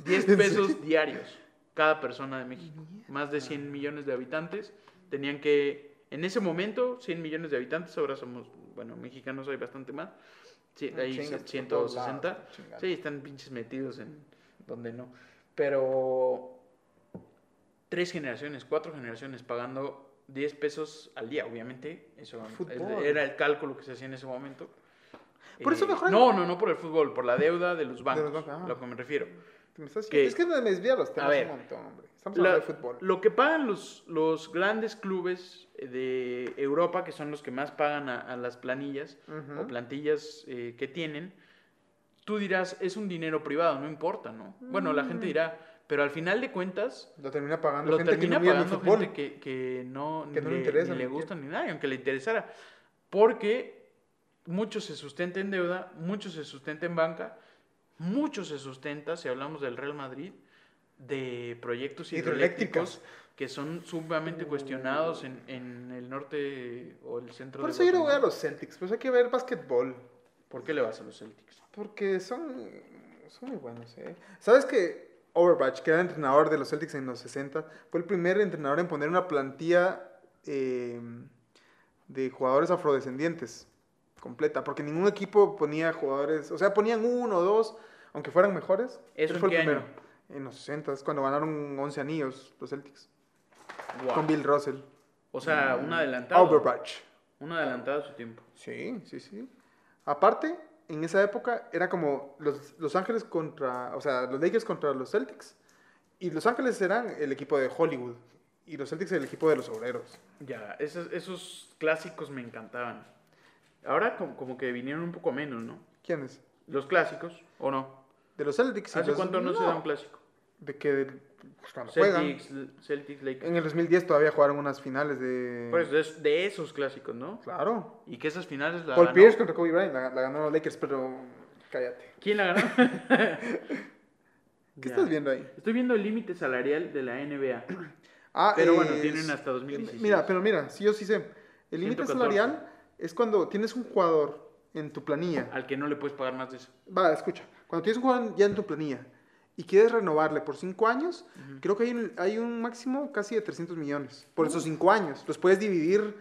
[SPEAKER 2] 10 pesos diarios cada persona de México. Más de 100 millones de habitantes tenían que, en ese momento, 100 millones de habitantes, ahora somos, bueno, mexicanos hay bastante más. Sí,
[SPEAKER 1] Ah,
[SPEAKER 2] hay
[SPEAKER 1] chingas, todos
[SPEAKER 2] 160.
[SPEAKER 1] lados, chingada.
[SPEAKER 2] Sí, están pinches metidos en donde no. Pero tres generaciones, cuatro generaciones pagando 10 pesos al día, obviamente. Eso
[SPEAKER 1] Fútbol.
[SPEAKER 2] era el cálculo que se hacía en ese momento.
[SPEAKER 1] Por eso
[SPEAKER 2] Eh,
[SPEAKER 1] mejor-
[SPEAKER 2] No, no, no por el fútbol, por la deuda de los bancos,
[SPEAKER 1] bancos, ah.
[SPEAKER 2] lo que me refiero. Que-
[SPEAKER 1] Es que me desvía los temas
[SPEAKER 2] ver,
[SPEAKER 1] un montón, hombre. Estamos
[SPEAKER 2] La-
[SPEAKER 1] hablando de fútbol.
[SPEAKER 2] Lo que pagan los, los grandes clubes de Europa, que son los que más pagan a, a las planillas
[SPEAKER 1] Ujú.
[SPEAKER 2] o plantillas eh, que tienen, tú dirás, es un dinero privado, no importa, ¿no? Bueno, la
[SPEAKER 1] Mm.
[SPEAKER 2] gente dirá, pero al final de cuentas,
[SPEAKER 1] Lo termina pagando
[SPEAKER 2] lo
[SPEAKER 1] gente
[SPEAKER 2] termina
[SPEAKER 1] que no
[SPEAKER 2] pagando
[SPEAKER 1] fútbol.
[SPEAKER 2] gente que, que no,
[SPEAKER 1] Que no le
[SPEAKER 2] ni
[SPEAKER 1] interesa,
[SPEAKER 2] ni le gusta ni nada, aunque le interesara. Porque mucho se sustenta en deuda, mucho se sustenta en banca, mucho se sustenta, si hablamos del Real Madrid, de proyectos hidroeléctricos que son sumamente cuestionados en, en el norte o el centro
[SPEAKER 1] Por
[SPEAKER 2] de
[SPEAKER 1] eso yo le voy a los Celtics. Pues hay que ver básquetbol.
[SPEAKER 2] ¿Por qué le vas a los Celtics?
[SPEAKER 1] Porque son, son muy buenos, ¿eh? ¿Sabes que Overbatch, que era entrenador de los Celtics en los 60, fue el primer entrenador en poner una plantilla eh, de jugadores afrodescendientes completa? Porque ningún equipo ponía jugadores, o sea, ponían uno o dos, aunque fueran mejores.
[SPEAKER 2] ¿Eso en
[SPEAKER 1] fue el
[SPEAKER 2] año?
[SPEAKER 1] primero. En los 60, es cuando ganaron 11 anillos los Celtics. Con Bill Russell.
[SPEAKER 2] O sea, un adelantado.
[SPEAKER 1] Overbatch.
[SPEAKER 2] Un adelantado a su tiempo.
[SPEAKER 1] Sí, sí, sí. Aparte, en esa época era como los, los Ángeles contra, o sea, los Lakers contra los Celtics. Y Los Ángeles eran el equipo de Hollywood. Y los Celtics el equipo de los obreros.
[SPEAKER 2] Ya, esos, esos clásicos me encantaban. Ahora como, como que vinieron un poco menos, ¿no?
[SPEAKER 1] ¿Quiénes?
[SPEAKER 2] Los clásicos, ¿o no?
[SPEAKER 1] De los Celtics.
[SPEAKER 2] ¿Hace
[SPEAKER 1] los-
[SPEAKER 2] cuánto no, se da un clásico?
[SPEAKER 1] De que pues, cuando juegan.
[SPEAKER 2] Celtics, Celtics, Lakers.
[SPEAKER 1] En el 2010 todavía jugaron unas finales de...
[SPEAKER 2] Pues de, de esos clásicos, ¿no?
[SPEAKER 1] Claro.
[SPEAKER 2] Y que esas finales la
[SPEAKER 1] Paul
[SPEAKER 2] ganó-
[SPEAKER 1] Pierce contra Kobe Bryant la, la ganaron los Lakers, pero cállate.
[SPEAKER 2] ¿Quién la ganó? (laughs)
[SPEAKER 1] ¿Qué
[SPEAKER 2] Ya.
[SPEAKER 1] estás viendo ahí?
[SPEAKER 2] Estoy viendo el límite salarial de la NBA.
[SPEAKER 1] Ah,
[SPEAKER 2] Pero bueno, tienen hasta 2016.
[SPEAKER 1] Mira, pero mira, sí yo sí sé. El límite
[SPEAKER 2] 114.
[SPEAKER 1] salarial es cuando tienes un jugador en tu planilla.
[SPEAKER 2] Al que no le puedes pagar más de eso.
[SPEAKER 1] Va, escucha. Cuando tienes un jugador ya en tu planilla y quieres renovarle por 5 años, creo que hay un, hay un máximo casi de 300 millones. Por esos 5 años. Los puedes dividir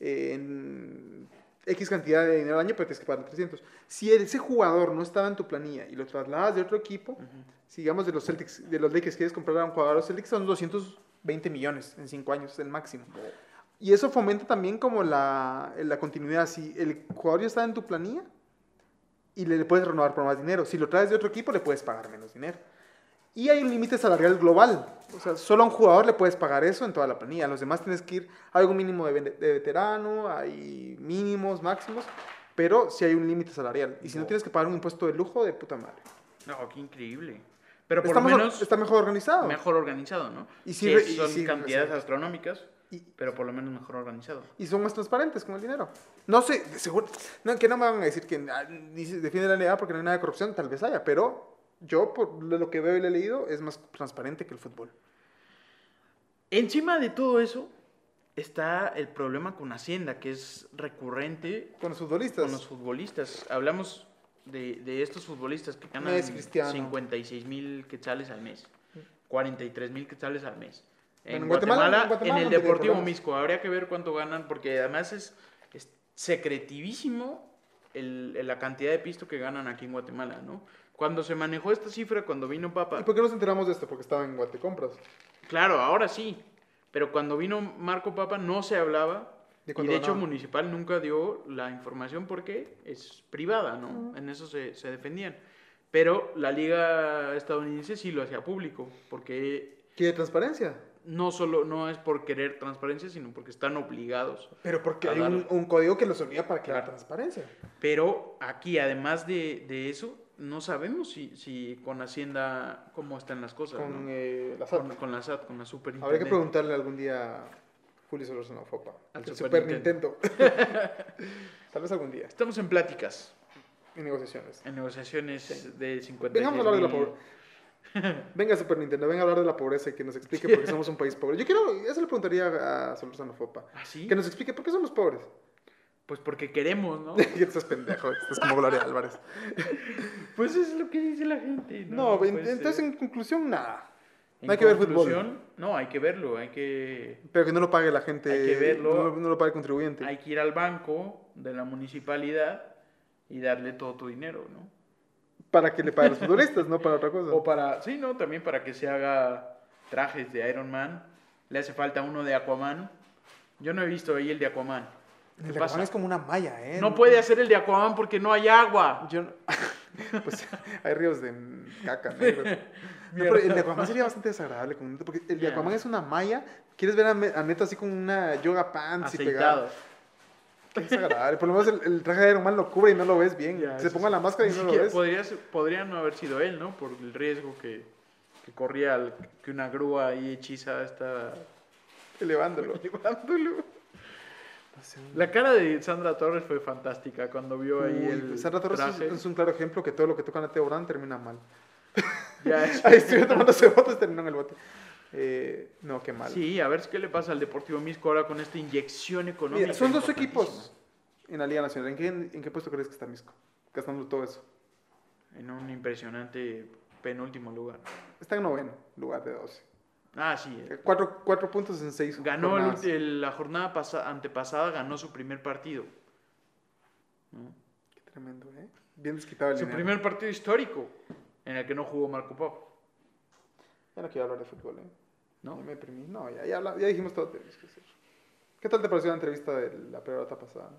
[SPEAKER 1] eh, en X cantidad de dinero al año, pero tienes que pagar 300. Si ese jugador no estaba en tu planilla y lo trasladas de otro equipo, si digamos de los Celtics, de los Lakers quieres comprar a un jugador a los Celtics, son 220 millones en 5 años, es el máximo. Y eso fomenta también como la, la continuidad. Si el jugador ya está en tu planilla y le, le puedes renovar por más dinero. Si lo traes de otro equipo, le puedes pagar menos dinero. Y hay un límite salarial global. O sea, solo a un jugador le puedes pagar eso en toda la planilla. A los demás tienes que ir a algún mínimo de, de veterano, hay mínimos, máximos, pero sí hay un límite salarial. Y si no
[SPEAKER 2] No.
[SPEAKER 1] tienes que pagar un impuesto de lujo, de puta madre.
[SPEAKER 2] No, qué increíble. Pero por lo menos
[SPEAKER 1] está mejor organizado.
[SPEAKER 2] mejor organizado, ¿no?
[SPEAKER 1] Y sí
[SPEAKER 2] Que
[SPEAKER 1] re- y
[SPEAKER 2] son
[SPEAKER 1] sí,
[SPEAKER 2] cantidades
[SPEAKER 1] sí.
[SPEAKER 2] astronómicas,
[SPEAKER 1] Y,
[SPEAKER 2] pero por lo menos mejor organizado.
[SPEAKER 1] y son más transparentes con el dinero. No sé, seguro, no, que no me van a decir que ah, defiende la NBA porque no hay nada de corrupción, tal vez haya, pero yo por lo que veo y le he leído es más transparente que el fútbol.
[SPEAKER 2] Encima de todo eso está el problema con Hacienda, que es recurrente
[SPEAKER 1] Con los futbolistas.
[SPEAKER 2] con los futbolistas. Hablamos de, de estos futbolistas que ganan
[SPEAKER 1] Messi, Cristiano.
[SPEAKER 2] 56 mil quetzales al mes, 43 mil quetzales al mes. En,
[SPEAKER 1] En Guatemala-
[SPEAKER 2] Guatemala,
[SPEAKER 1] en Guatemala
[SPEAKER 2] en el Deportivo. Misco, habría que ver cuánto ganan, porque además es, es secretivísimo el- el- la cantidad de pisto que ganan aquí en Guatemala, ¿no? Cuando se manejó esta cifra, cuando vino Papa,
[SPEAKER 1] ¿Y por qué nos enteramos de esto? Porque estaba en Guatecompras.
[SPEAKER 2] Claro, ahora sí. Pero cuando vino Marco Papa no se hablaba.
[SPEAKER 1] ¿De
[SPEAKER 2] y de hecho
[SPEAKER 1] ganaba?
[SPEAKER 2] Municipal nunca dio la información porque es privada, ¿no? En eso se, se defendían. Pero la liga estadounidense sí lo hacía público, porque
[SPEAKER 1] ¿Quiere transparencia?
[SPEAKER 2] No solo no es por querer transparencia, sino porque están obligados.
[SPEAKER 1] Pero porque hay un, código que los obliga para
[SPEAKER 2] Claro.
[SPEAKER 1] transparencia.
[SPEAKER 2] Pero aquí, además de, de eso, no sabemos si, si con Hacienda cómo están las cosas.
[SPEAKER 1] Con
[SPEAKER 2] ¿no?
[SPEAKER 1] eh, la SAT.
[SPEAKER 2] con, con la SAT, con la Super
[SPEAKER 1] Habría que preguntarle algún día a Julio Solorzano Fopa.
[SPEAKER 2] Al
[SPEAKER 1] el
[SPEAKER 2] Super
[SPEAKER 1] Nintendo. Tal vez algún día.
[SPEAKER 2] Estamos en pláticas.
[SPEAKER 1] En negociaciones.
[SPEAKER 2] En negociaciones de 50
[SPEAKER 1] Vengamos a hablar de la pobreza. (laughs) Venga, Super Nintendo, venga a hablar de la pobreza y que nos explique por qué somos un país pobre. Yo quiero, eso le preguntaría a Solorzano Fopa.
[SPEAKER 2] ¿Ah, sí?
[SPEAKER 1] Que nos explique por qué somos pobres.
[SPEAKER 2] Pues porque queremos, ¿no? (laughs)
[SPEAKER 1] y estás pendejo, estás como Gloria Álvarez. (laughs)
[SPEAKER 2] pues es lo que dice la gente.
[SPEAKER 1] No,
[SPEAKER 2] Pues,
[SPEAKER 1] en-
[SPEAKER 2] eh,
[SPEAKER 1] entonces en conclusión, nada. no hay que ver fútbol.
[SPEAKER 2] No, hay que verlo, hay que,
[SPEAKER 1] Pero que no lo pague la gente.
[SPEAKER 2] Hay que verlo.
[SPEAKER 1] No, no lo pague el contribuyente.
[SPEAKER 2] hay que ir al banco de la municipalidad y darle todo tu dinero, ¿no?
[SPEAKER 1] Para que le pague a los futbolistas, no para otra cosa.
[SPEAKER 2] O para, sí, ¿no? También para que se haga trajes de Iron Man. Le hace falta uno de Aquaman. Yo no he visto ahí el de Aquaman. ¿Qué
[SPEAKER 1] el de
[SPEAKER 2] pasa?
[SPEAKER 1] Aquaman es como una malla, ¿eh?
[SPEAKER 2] No puede hacer el de Aquaman porque no hay agua.
[SPEAKER 1] Yo no- (laughs) pues hay ríos de caca negros. (laughs) No, pero el de Aquaman sería bastante desagradable. Porque el de. Aquaman es una malla. Quieres ver a, Neto así con una yoga pants y pegado. Qué desagradable. Por lo menos el, el traje de Iron Man lo cubre y no lo ves bien.
[SPEAKER 2] Ya,
[SPEAKER 1] Se ponga la máscara y no lo ves.
[SPEAKER 2] podría, podría no haber sido él, ¿no? Por el riesgo que, que corría al- que una grúa ahí hechizada está
[SPEAKER 1] Elevándolo. (laughs)
[SPEAKER 2] llevándolo. La cara de Sandra Torres fue fantástica cuando vio ahí
[SPEAKER 1] Uy,
[SPEAKER 2] el
[SPEAKER 1] Sandra Torres es,
[SPEAKER 2] traje.
[SPEAKER 1] es un claro ejemplo que todo lo que toca Nate Brand termina mal.
[SPEAKER 2] Ya, es- (laughs)
[SPEAKER 1] Ahí estuve tomándose botes y terminó en el bote. Eh, no, qué mal.
[SPEAKER 2] Sí, a ver qué le pasa al Deportivo Misco ahora con esta inyección económica.
[SPEAKER 1] Mira, son dos equipos en la Liga Nacional. ¿En qué, en qué puesto crees que está Misco? Gastando todo eso.
[SPEAKER 2] En un impresionante penúltimo lugar.
[SPEAKER 1] Está en noveno, lugar de 12.
[SPEAKER 2] Ah, sí.
[SPEAKER 1] Eh, Cuatro, cuatro puntos en seis.
[SPEAKER 2] Ganó el la jornada pasa- antepasada, ganó su primer partido. ¿no?
[SPEAKER 1] Qué tremendo, ¿eh? Bien desquitado el
[SPEAKER 2] Su
[SPEAKER 1] dinero.
[SPEAKER 2] primer partido histórico en el que no jugó Marco Pop.
[SPEAKER 1] Ya no quiero hablar de fútbol, ¿eh?
[SPEAKER 2] ¿No?
[SPEAKER 1] Ya me deprimí. No, ya, ya, ya dijimos todo. lo que teníamos que. ¿Qué tal te pareció la entrevista de la pelota pasada?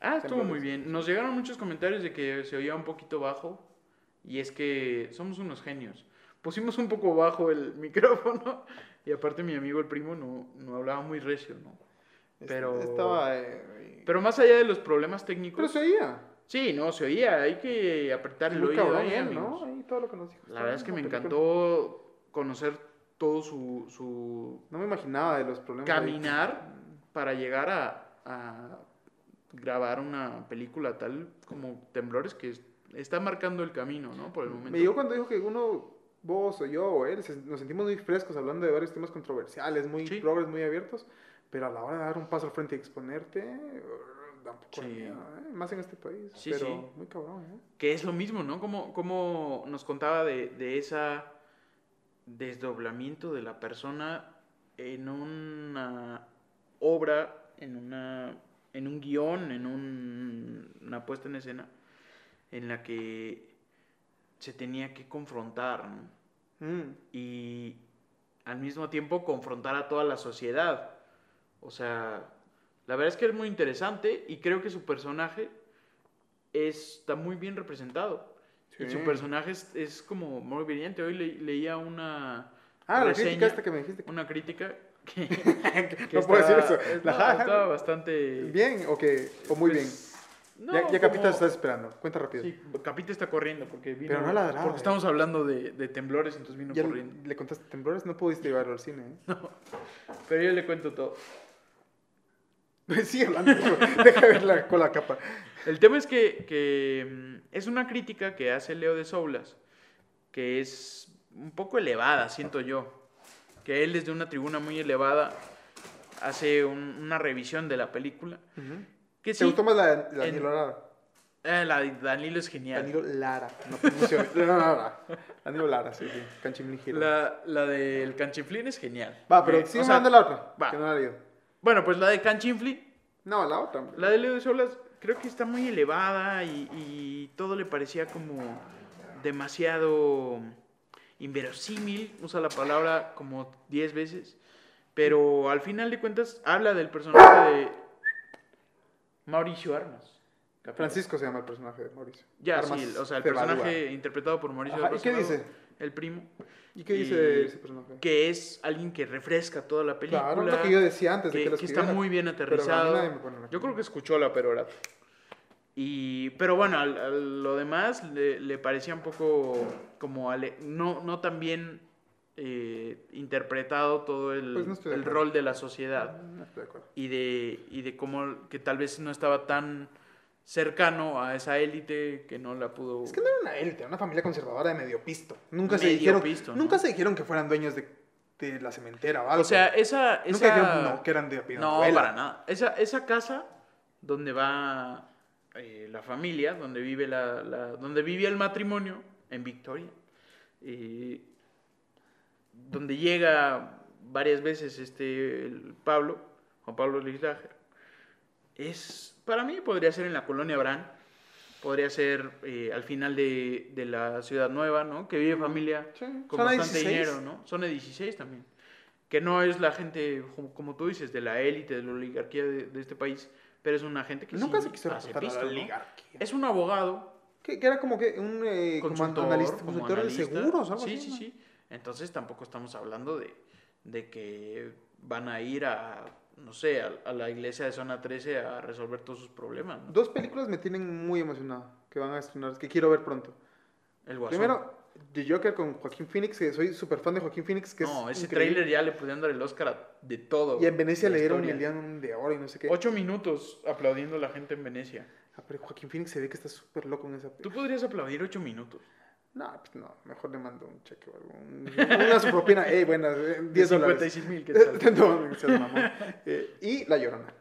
[SPEAKER 2] Ah, estuvo muy bien. Nos llegaron muchos comentarios de que se oía un poquito bajo. Y es que somos unos genios. Pusimos un poco bajo el (laughs) micrófono. Y aparte mi amigo el primo no, no hablaba muy recio, ¿no? Pero-
[SPEAKER 1] Estaba... eh,
[SPEAKER 2] Pero más allá de los problemas técnicos...
[SPEAKER 1] Pero se oía.
[SPEAKER 2] Sí, no, se oía. Hay que apretar el oído
[SPEAKER 1] cabrón
[SPEAKER 2] ahí,
[SPEAKER 1] él,
[SPEAKER 2] amigos.
[SPEAKER 1] ¿no? Ahí todo lo que nos dijo.
[SPEAKER 2] La verdad es que me
[SPEAKER 1] película.
[SPEAKER 2] encantó conocer todo su, su
[SPEAKER 1] No me imaginaba de los problemas.
[SPEAKER 2] caminar para llegar a, a grabar una película tal como Temblores que es- está marcando el camino, ¿no? Por el momento.
[SPEAKER 1] Me llegó cuando dijo que uno, vos o yo o él, nos sentimos muy frescos hablando de varios temas controversiales, muy
[SPEAKER 2] Sí.
[SPEAKER 1] progres, muy abiertos, pero a la hora de dar un paso al frente y exponerte, da un poco de
[SPEAKER 2] Sí.
[SPEAKER 1] miedo, ¿eh? más en este país.
[SPEAKER 2] Sí,
[SPEAKER 1] pero
[SPEAKER 2] sí.
[SPEAKER 1] muy cabrón, ¿eh?
[SPEAKER 2] Que es lo mismo, ¿no? Como, como nos contaba de, de esa desdoblamiento de la persona en una obra, en una en un guion, en un- una puesta en escena, en la que se tenía que confrontar, ¿no?
[SPEAKER 1] Mm.
[SPEAKER 2] y al mismo tiempo confrontar a toda la sociedad. O sea, la verdad es que es muy interesante y creo que su personaje está muy bien representado. Y
[SPEAKER 1] Sí.
[SPEAKER 2] su personaje es, es como muy brillante. Hoy le- leía una
[SPEAKER 1] Ah, la
[SPEAKER 2] reseña,
[SPEAKER 1] crítica esta que me dijiste.
[SPEAKER 2] una crítica que, (laughs) que
[SPEAKER 1] no puedo decir
[SPEAKER 2] estaba-
[SPEAKER 1] eso.
[SPEAKER 2] es-
[SPEAKER 1] La
[SPEAKER 2] no,
[SPEAKER 1] jaja.
[SPEAKER 2] estaba bastante...
[SPEAKER 1] ¿Bien o, que, o muy bien?
[SPEAKER 2] pues, no,
[SPEAKER 1] ya ya Capita
[SPEAKER 2] como-
[SPEAKER 1] estás esperando. Cuenta rápido.
[SPEAKER 2] Sí, Capita está corriendo porque vino...
[SPEAKER 1] Pero no ladraba,
[SPEAKER 2] Porque
[SPEAKER 1] eh.
[SPEAKER 2] estamos hablando de, de temblores, entonces vino
[SPEAKER 1] ¿Ya
[SPEAKER 2] corriendo.
[SPEAKER 1] le contaste temblores? No pudiste llevarlo al cine, ¿eh?
[SPEAKER 2] Pero yo le cuento todo. (laughs)
[SPEAKER 1] Sigue hablando, deja ver la, con la capa.
[SPEAKER 2] El tema es que, que, mm, es una crítica que hace Leo de Soulas, que es un poco elevada, siento yo. Que él desde una tribuna muy elevada hace un- una revisión de la película. Que
[SPEAKER 1] ¿Te
[SPEAKER 2] sí,
[SPEAKER 1] gustó más la de Danilo Lara?
[SPEAKER 2] eh, la de Danilo es genial.
[SPEAKER 1] Danilo Lara, no pronuncio. Lara. Danilo Lara, sí, sí. Canchimlín Giro.
[SPEAKER 2] La, la del Canchiflín es genial.
[SPEAKER 1] Va, pero sigue hablando la otra,
[SPEAKER 2] va.
[SPEAKER 1] que no la leído.
[SPEAKER 2] Bueno, pues la de Canchiflín
[SPEAKER 1] No, la otra. hombre.
[SPEAKER 2] La de Leo de Solas creo que está muy elevada y, y todo le parecía como demasiado inverosímil, usa la palabra como 10 veces, pero al final de cuentas habla del personaje de Mauricio Armas.
[SPEAKER 1] Francisco se llama el personaje de Mauricio.
[SPEAKER 2] Ya,
[SPEAKER 1] Armas
[SPEAKER 2] sí, o sea, el personaje interpretado por Mauricio
[SPEAKER 1] Ajá, ¿y
[SPEAKER 2] Armas
[SPEAKER 1] qué dice?
[SPEAKER 2] El primo,
[SPEAKER 1] ¿Y qué dice ese personaje?
[SPEAKER 2] que es alguien que refresca toda la película.
[SPEAKER 1] Claro, lo que yo decía antes de
[SPEAKER 2] que,
[SPEAKER 1] que, lo
[SPEAKER 2] que está muy bien aterrizado.
[SPEAKER 1] nadie me pone la-
[SPEAKER 2] Yo creo que escuchó la perorata. Y, pero bueno, a lo demás le, le parecía un poco como ale- no, no tan bien eh, interpretado todo el,
[SPEAKER 1] Pues no estoy de
[SPEAKER 2] el rol de la sociedad
[SPEAKER 1] No estoy de acuerdo.
[SPEAKER 2] y de, y de cómo que tal vez no estaba tan cercano a esa élite que no la pudo...
[SPEAKER 1] Es que no era una élite, era una familia conservadora de medio pisto. Nunca se
[SPEAKER 2] Medio
[SPEAKER 1] dijeron,
[SPEAKER 2] pisto, ¿no?
[SPEAKER 1] nunca se dijeron que fueran dueños de, de la cementera o algo.
[SPEAKER 2] o sea, esa...
[SPEAKER 1] nunca
[SPEAKER 2] esa-
[SPEAKER 1] dijeron no, que eran de
[SPEAKER 2] No, para nada. Esa, esa casa donde va eh, la familia, donde vive la, la- donde vivía el matrimonio en Victoria, eh, donde llega varias veces este el Pablo, Juan Pablo Lislager, es para mí podría ser en la colonia Brán, podría ser eh, al final de, de la ciudad nueva, ¿no? Que vive familia
[SPEAKER 1] Sí,
[SPEAKER 2] con bastante
[SPEAKER 1] 16.
[SPEAKER 2] dinero, ¿no? Zona 16 también. Que no es la gente, como- como tú dices, de la élite, de la oligarquía de, de este país, pero es una gente que
[SPEAKER 1] Nunca
[SPEAKER 2] sí
[SPEAKER 1] se quiso
[SPEAKER 2] hace pisto,
[SPEAKER 1] la
[SPEAKER 2] ¿no?
[SPEAKER 1] oligarquía.
[SPEAKER 2] Es un abogado,
[SPEAKER 1] Que, que era como que un eh, como
[SPEAKER 2] consultor,
[SPEAKER 1] analista,
[SPEAKER 2] como
[SPEAKER 1] consultor de
[SPEAKER 2] analista.
[SPEAKER 1] seguros, algo
[SPEAKER 2] sí,
[SPEAKER 1] así.
[SPEAKER 2] Sí,
[SPEAKER 1] ¿no?
[SPEAKER 2] sí, Entonces tampoco estamos hablando de, de que van a ir a, no sé, a, a la iglesia de zona 13 a resolver todos sus problemas, ¿no?
[SPEAKER 1] Dos películas me tienen muy emocionado que van a estrenar, que quiero ver pronto.
[SPEAKER 2] El Guasón.
[SPEAKER 1] Primero, The Joker con Joaquín Phoenix, que soy súper fan de Joaquín Phoenix, que
[SPEAKER 2] no,
[SPEAKER 1] es
[SPEAKER 2] ese
[SPEAKER 1] increíble.
[SPEAKER 2] tráiler ya le podían dar el Oscar a- de todo.
[SPEAKER 1] Y en Venecia le dieron el León de Oro y no sé qué.
[SPEAKER 2] Ocho minutos aplaudiendo a la gente en Venecia.
[SPEAKER 1] Ah, pero Joaquín Phoenix se ve que está súper loco en esa
[SPEAKER 2] Tú
[SPEAKER 1] película.
[SPEAKER 2] podrías aplaudir ocho minutos.
[SPEAKER 1] No, pues no, mejor le mando un cheque o algo. un- Una su propina, (laughs) eh, buenas, eh, 10 dólares.
[SPEAKER 2] 56 mil, ¿qué tal? (laughs)
[SPEAKER 1] no, seas mamón. Eh, y La Llorona.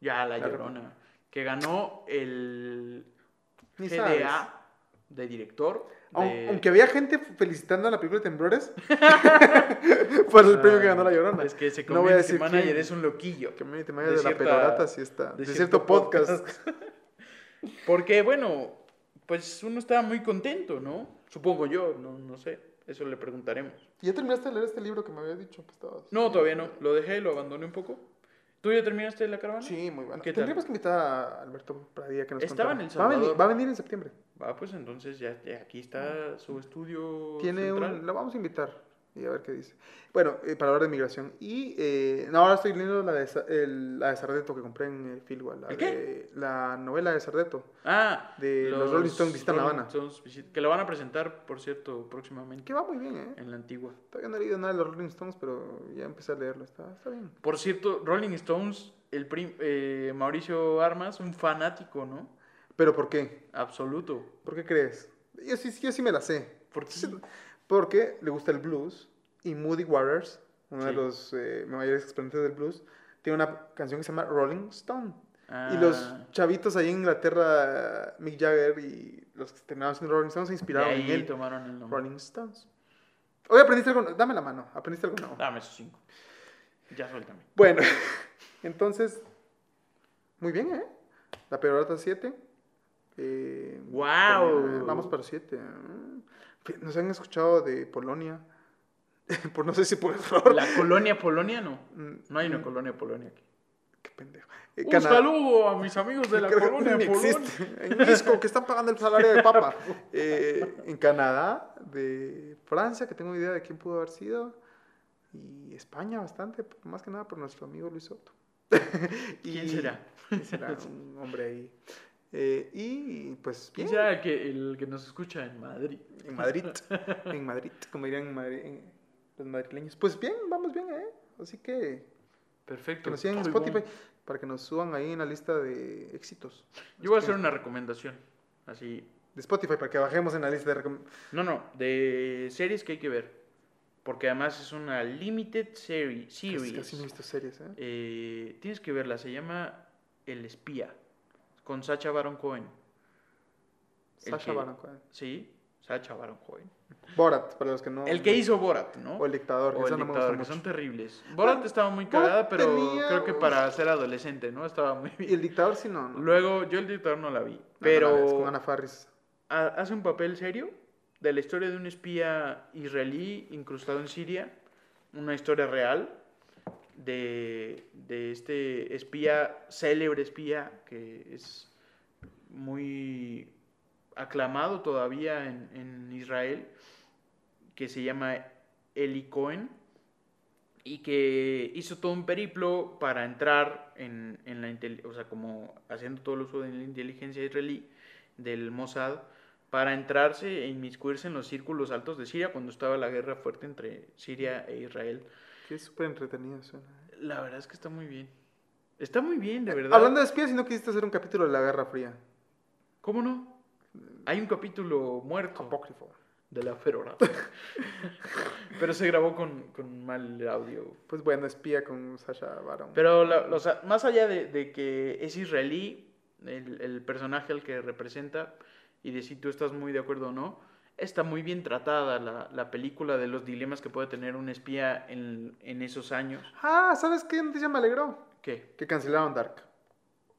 [SPEAKER 2] Ya, La
[SPEAKER 1] La
[SPEAKER 2] Llorona. Que ganó el
[SPEAKER 1] Ni sabes.
[SPEAKER 2] GDA de director. De-
[SPEAKER 1] Aunque había gente felicitando a la película de Temblores (laughs) por el premio que ganó La Llorona.
[SPEAKER 2] Es que ese
[SPEAKER 1] No voy a
[SPEAKER 2] community
[SPEAKER 1] decir
[SPEAKER 2] manager
[SPEAKER 1] quién.
[SPEAKER 2] es un loquillo.
[SPEAKER 1] Que me te
[SPEAKER 2] De
[SPEAKER 1] de, la perorata, sí está. De,
[SPEAKER 2] de
[SPEAKER 1] cierto,
[SPEAKER 2] cierto
[SPEAKER 1] podcast.
[SPEAKER 2] Porque, bueno, pues uno estaba muy contento, ¿no? Supongo yo, no, no sé. Eso le preguntaremos.
[SPEAKER 1] ¿Ya terminaste de leer este libro que me había dicho que estabas?
[SPEAKER 2] No, todavía no. Lo dejé, lo abandoné un poco. ¿Tú ya terminaste la caravana?
[SPEAKER 1] Sí, muy bueno.
[SPEAKER 2] ¿Qué tal?
[SPEAKER 1] Tendríamos que invitar a Alberto Pradilla que nos
[SPEAKER 2] Estaba en El
[SPEAKER 1] va a, venir,
[SPEAKER 2] Salvador.
[SPEAKER 1] va a venir en septiembre.
[SPEAKER 2] Va, pues entonces ya, ya aquí está su estudio
[SPEAKER 1] Tiene
[SPEAKER 2] central.
[SPEAKER 1] un, lo vamos a invitar y a ver qué dice. Bueno, eh, para hablar de migración. Y eh, no, ahora estoy leyendo la de, el- la de Sardeto que compré en eh, Filwa. La,
[SPEAKER 2] ¿El qué?
[SPEAKER 1] de- la novela de Sardeto.
[SPEAKER 2] Ah,
[SPEAKER 1] de los Rolling Stones visitan La Habana.
[SPEAKER 2] Stones que la van a presentar, por cierto, próximamente
[SPEAKER 1] Que va muy bien, ¿eh?
[SPEAKER 2] en la antigua.
[SPEAKER 1] Todavía no he leído nada de los Rolling Stones, pero ya empecé a leerlo. Está, está bien.
[SPEAKER 2] Por cierto, Rolling Stones, el prim- eh, Mauricio Armas, un fanático, ¿no?
[SPEAKER 1] ¿Pero por qué?
[SPEAKER 2] Absoluto.
[SPEAKER 1] ¿Por qué crees? Yo sí, yo sí me la sé.
[SPEAKER 2] ¿Por qué?
[SPEAKER 1] Porque le gusta el blues y Moody Waters, uno de los eh, mayores exponentes del blues, tiene una canción que se llama Rolling Stone. Y
[SPEAKER 2] Ah,
[SPEAKER 1] los chavitos ahí en Inglaterra, Mick Jagger y los que terminaron siendo Rolling Stones se
[SPEAKER 2] de
[SPEAKER 1] inspiraron en él.
[SPEAKER 2] tomaron el nombre.
[SPEAKER 1] Rolling Stones. Hoy aprendiste algo, dame la mano, aprendiste algo nuevo.
[SPEAKER 2] Dame esos cinco. Ya suéltame.
[SPEAKER 1] Bueno, (laughs) entonces, muy bien, ¿eh? La peorata 7. Eh, eh, Vamos para 7. Nos han escuchado de Polonia. (laughs) por no sé si por error.
[SPEAKER 2] La colonia Polonia no.
[SPEAKER 1] Mm,
[SPEAKER 2] No hay una
[SPEAKER 1] mm,
[SPEAKER 2] colonia Polonia aquí.
[SPEAKER 1] Qué pendejo. Eh,
[SPEAKER 2] Un
[SPEAKER 1] Cana-
[SPEAKER 2] saludo a mis amigos de la (laughs) colonia
[SPEAKER 1] ni
[SPEAKER 2] Polonia.
[SPEAKER 1] existe. En Misco, que están pagando el salario de papa. (laughs) Eh, en Canadá, de Francia, que tengo idea de quién pudo haber sido. Y España bastante, más que nada por nuestro amigo Luis Soto. Y-
[SPEAKER 2] ¿Quién será?
[SPEAKER 1] ¿Quién será? Un hombre ahí. Eh, y pues
[SPEAKER 2] ¿Quién
[SPEAKER 1] bien,
[SPEAKER 2] el que, el que nos escucha en Madrid?
[SPEAKER 1] en Madrid. (laughs) en Madrid, como dirían en Madrid- en los madrileños. Pues bien, vamos bien, ¿eh? Así que
[SPEAKER 2] Perfecto.
[SPEAKER 1] que nos sigan en
[SPEAKER 2] Muy
[SPEAKER 1] Spotify
[SPEAKER 2] bueno.
[SPEAKER 1] para que nos suban ahí en la lista de éxitos.
[SPEAKER 2] Yo voy a hacer una recomendación. Así.
[SPEAKER 1] De Spotify para que bajemos en la lista de
[SPEAKER 2] No, no, de series que hay que ver. Porque además es una limited series.
[SPEAKER 1] Casi,
[SPEAKER 2] series.
[SPEAKER 1] casi no he visto series, ¿eh?
[SPEAKER 2] Eh, tienes que verla, se llama El Espía. Con Sacha Baron Cohen. que-
[SPEAKER 1] Baron Cohen.
[SPEAKER 2] Sí, Sacha Baron Cohen.
[SPEAKER 1] Borat, para los que no...
[SPEAKER 2] El que hizo Borat, ¿no?
[SPEAKER 1] O el dictador, que
[SPEAKER 2] O el
[SPEAKER 1] no
[SPEAKER 2] dictador, que son terribles. Borat estaba muy cagada, pero
[SPEAKER 1] tenía-
[SPEAKER 2] creo que para ser adolescente, ¿no? Estaba muy
[SPEAKER 1] Y
[SPEAKER 2] bien.
[SPEAKER 1] el dictador sí no, no.
[SPEAKER 2] Luego, yo el dictador no la vi.
[SPEAKER 1] No, no la
[SPEAKER 2] Pero
[SPEAKER 1] ves, con Ana Faris.
[SPEAKER 2] ha- hace un papel serio de la historia de un espía israelí incrustado en Siria, una historia real de, de este espía, célebre espía, que es muy aclamado todavía en, en Israel, que se llama Eli Cohen, y que hizo todo un periplo para entrar en, en la o sea, como haciendo todo el uso de la inteligencia israelí del Mossad para entrarse e inmiscuirse en los círculos altos de Siria cuando estaba la guerra fuerte entre Siria e Israel.
[SPEAKER 1] Que es súper entretenido suena. ¿eh?
[SPEAKER 2] La verdad es que está muy bien. Está muy bien, de verdad.
[SPEAKER 1] Hablando de espías, si no quisiste hacer un capítulo de la Guerra Fría.
[SPEAKER 2] ¿Cómo no? Hay un capítulo muerto
[SPEAKER 1] Apócrifo.
[SPEAKER 2] de la Ferora. (laughs) Pero se grabó con, con mal audio.
[SPEAKER 1] Pues bueno, espía con Sasha Baron.
[SPEAKER 2] Pero la- o sea, más allá de, de que es israelí, el, el personaje al que representa, y de si tú estás muy de acuerdo o no, está muy bien tratada la, la película de los dilemas que puede tener un espía en, en esos años.
[SPEAKER 1] Ah, ¿sabes qué noticia me alegró?
[SPEAKER 2] ¿Qué?
[SPEAKER 1] Que cancelaron Dark.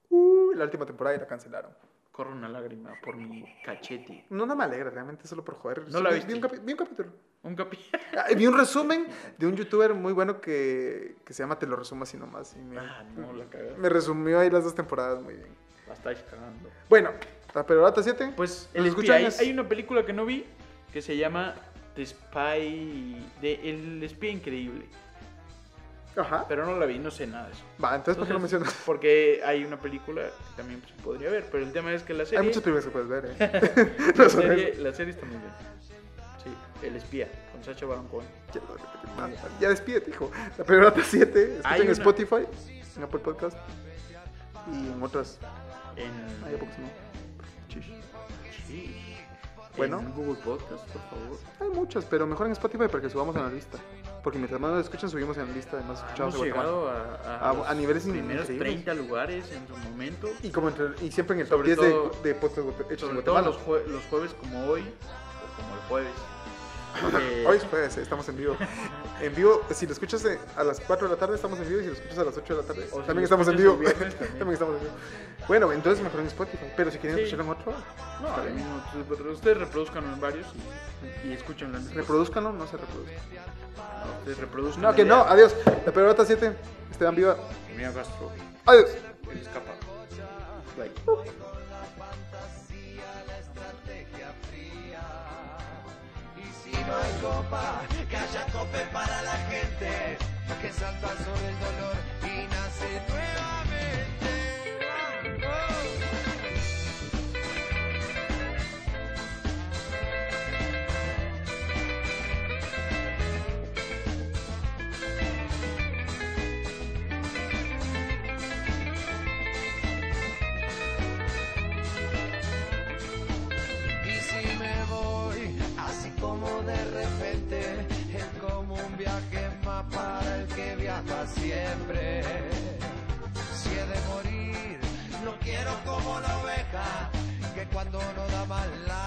[SPEAKER 1] Uh, la última temporada y la cancelaron.
[SPEAKER 2] Corre una lágrima por mi cachete.
[SPEAKER 1] No, no me alegra, realmente solo por joder.
[SPEAKER 2] No la
[SPEAKER 1] vi,
[SPEAKER 2] viste.
[SPEAKER 1] vi un, vi un capítulo.
[SPEAKER 2] Un capi... (laughs)
[SPEAKER 1] Ah, vi un resumen de un youtuber muy bueno que, que se llama Te lo resumo así nomás. Y me,
[SPEAKER 2] Ah, no, la cagaste.
[SPEAKER 1] me resumió ahí las dos temporadas muy bien.
[SPEAKER 2] La estáis cagando.
[SPEAKER 1] Bueno, la Perorata 7.
[SPEAKER 2] Pues
[SPEAKER 1] ¿Nos
[SPEAKER 2] el espía, hay, una película que no vi que se llama The Spy... De El espía increíble.
[SPEAKER 1] Ajá.
[SPEAKER 2] Pero no la vi, no sé nada de eso.
[SPEAKER 1] Va, entonces, ¿por qué no
[SPEAKER 2] Entonces,
[SPEAKER 1] mencionas?
[SPEAKER 2] Porque hay una película que también pues, se podría ver, pero el tema es que la serie,
[SPEAKER 1] Hay muchas películas que puedes ver, ¿eh? (laughs) (laughs)
[SPEAKER 2] la, serie, la serie está muy bien. Sí, El espía, con Sacha Baron Cohen.
[SPEAKER 1] Ya, lo. Ah, Ya despídete, hijo. La Perorata 7. Escuchen
[SPEAKER 2] Hay
[SPEAKER 1] en
[SPEAKER 2] una-
[SPEAKER 1] Spotify, en Apple Podcast y en otras.
[SPEAKER 2] En,
[SPEAKER 1] Hay pocos no.
[SPEAKER 2] Sí,
[SPEAKER 1] Bueno.
[SPEAKER 2] en Google Podcast, por favor.
[SPEAKER 1] Hay muchas, pero mejor en Spotify para que subamos en la lista. Porque mientras más nos escuchan, subimos en la lista de más escuchados
[SPEAKER 2] Hemos llegado a, a,
[SPEAKER 1] A- a niveles
[SPEAKER 2] primeros
[SPEAKER 1] increíbles.
[SPEAKER 2] 30 lugares en su momento.
[SPEAKER 1] Y, como entre- y siempre en el top
[SPEAKER 2] Sobre
[SPEAKER 1] 10 de,
[SPEAKER 2] todo-
[SPEAKER 1] de podcasts guate- hechos en
[SPEAKER 2] Sobre todo
[SPEAKER 1] Guatemala.
[SPEAKER 2] los, jue- los jueves como hoy, o como el jueves. Eh,
[SPEAKER 1] Hoy estamos en vivo. En vivo, si lo escuchas eh, a las 4 de la tarde, estamos en vivo. Y si lo escuchas a las 8 de la tarde,
[SPEAKER 2] O
[SPEAKER 1] también estamos en vivo.
[SPEAKER 2] viernes, (laughs) también.
[SPEAKER 1] También estamos en vivo. Bueno, entonces mejor en Spotify. Pero si quieren
[SPEAKER 2] Sí.
[SPEAKER 1] escucharlo en otro,
[SPEAKER 2] no, ustedes- reproduzcan en varios y, y escúchenlo en
[SPEAKER 1] reproduzcanlo, no se reproduzcan.
[SPEAKER 2] No, ustedes reproduzcan.
[SPEAKER 1] No, que no, adiós. La perorata 7, Esteban Viva.
[SPEAKER 2] Mira, Castro,
[SPEAKER 1] Adiós.
[SPEAKER 2] el escapa. Bye.
[SPEAKER 3] No hay que haya cope para la gente que salta sobre el dolor y nace nuevamente. Para el que viaja siempre. Si he de morir, no quiero como la oveja, que cuando no da lana la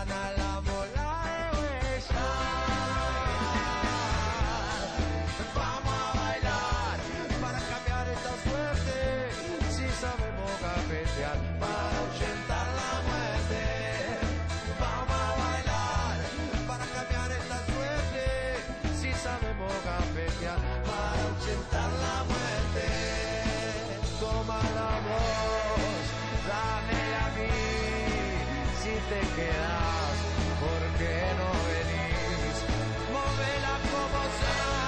[SPEAKER 3] te quedas, ¿por qué no venís? Móvela como sea,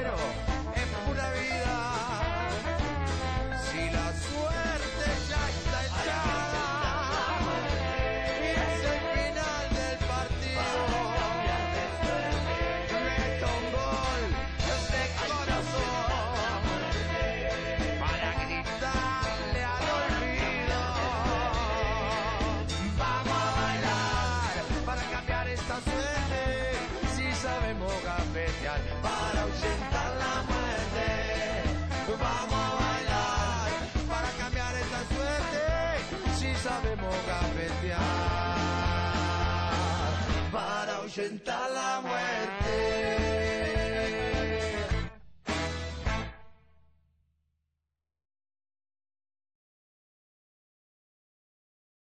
[SPEAKER 3] y Para ahuyentar la muerte. Vamos a bailar para cambiar esta suerte. Si sabemos gambetear para ahuyentar la muerte.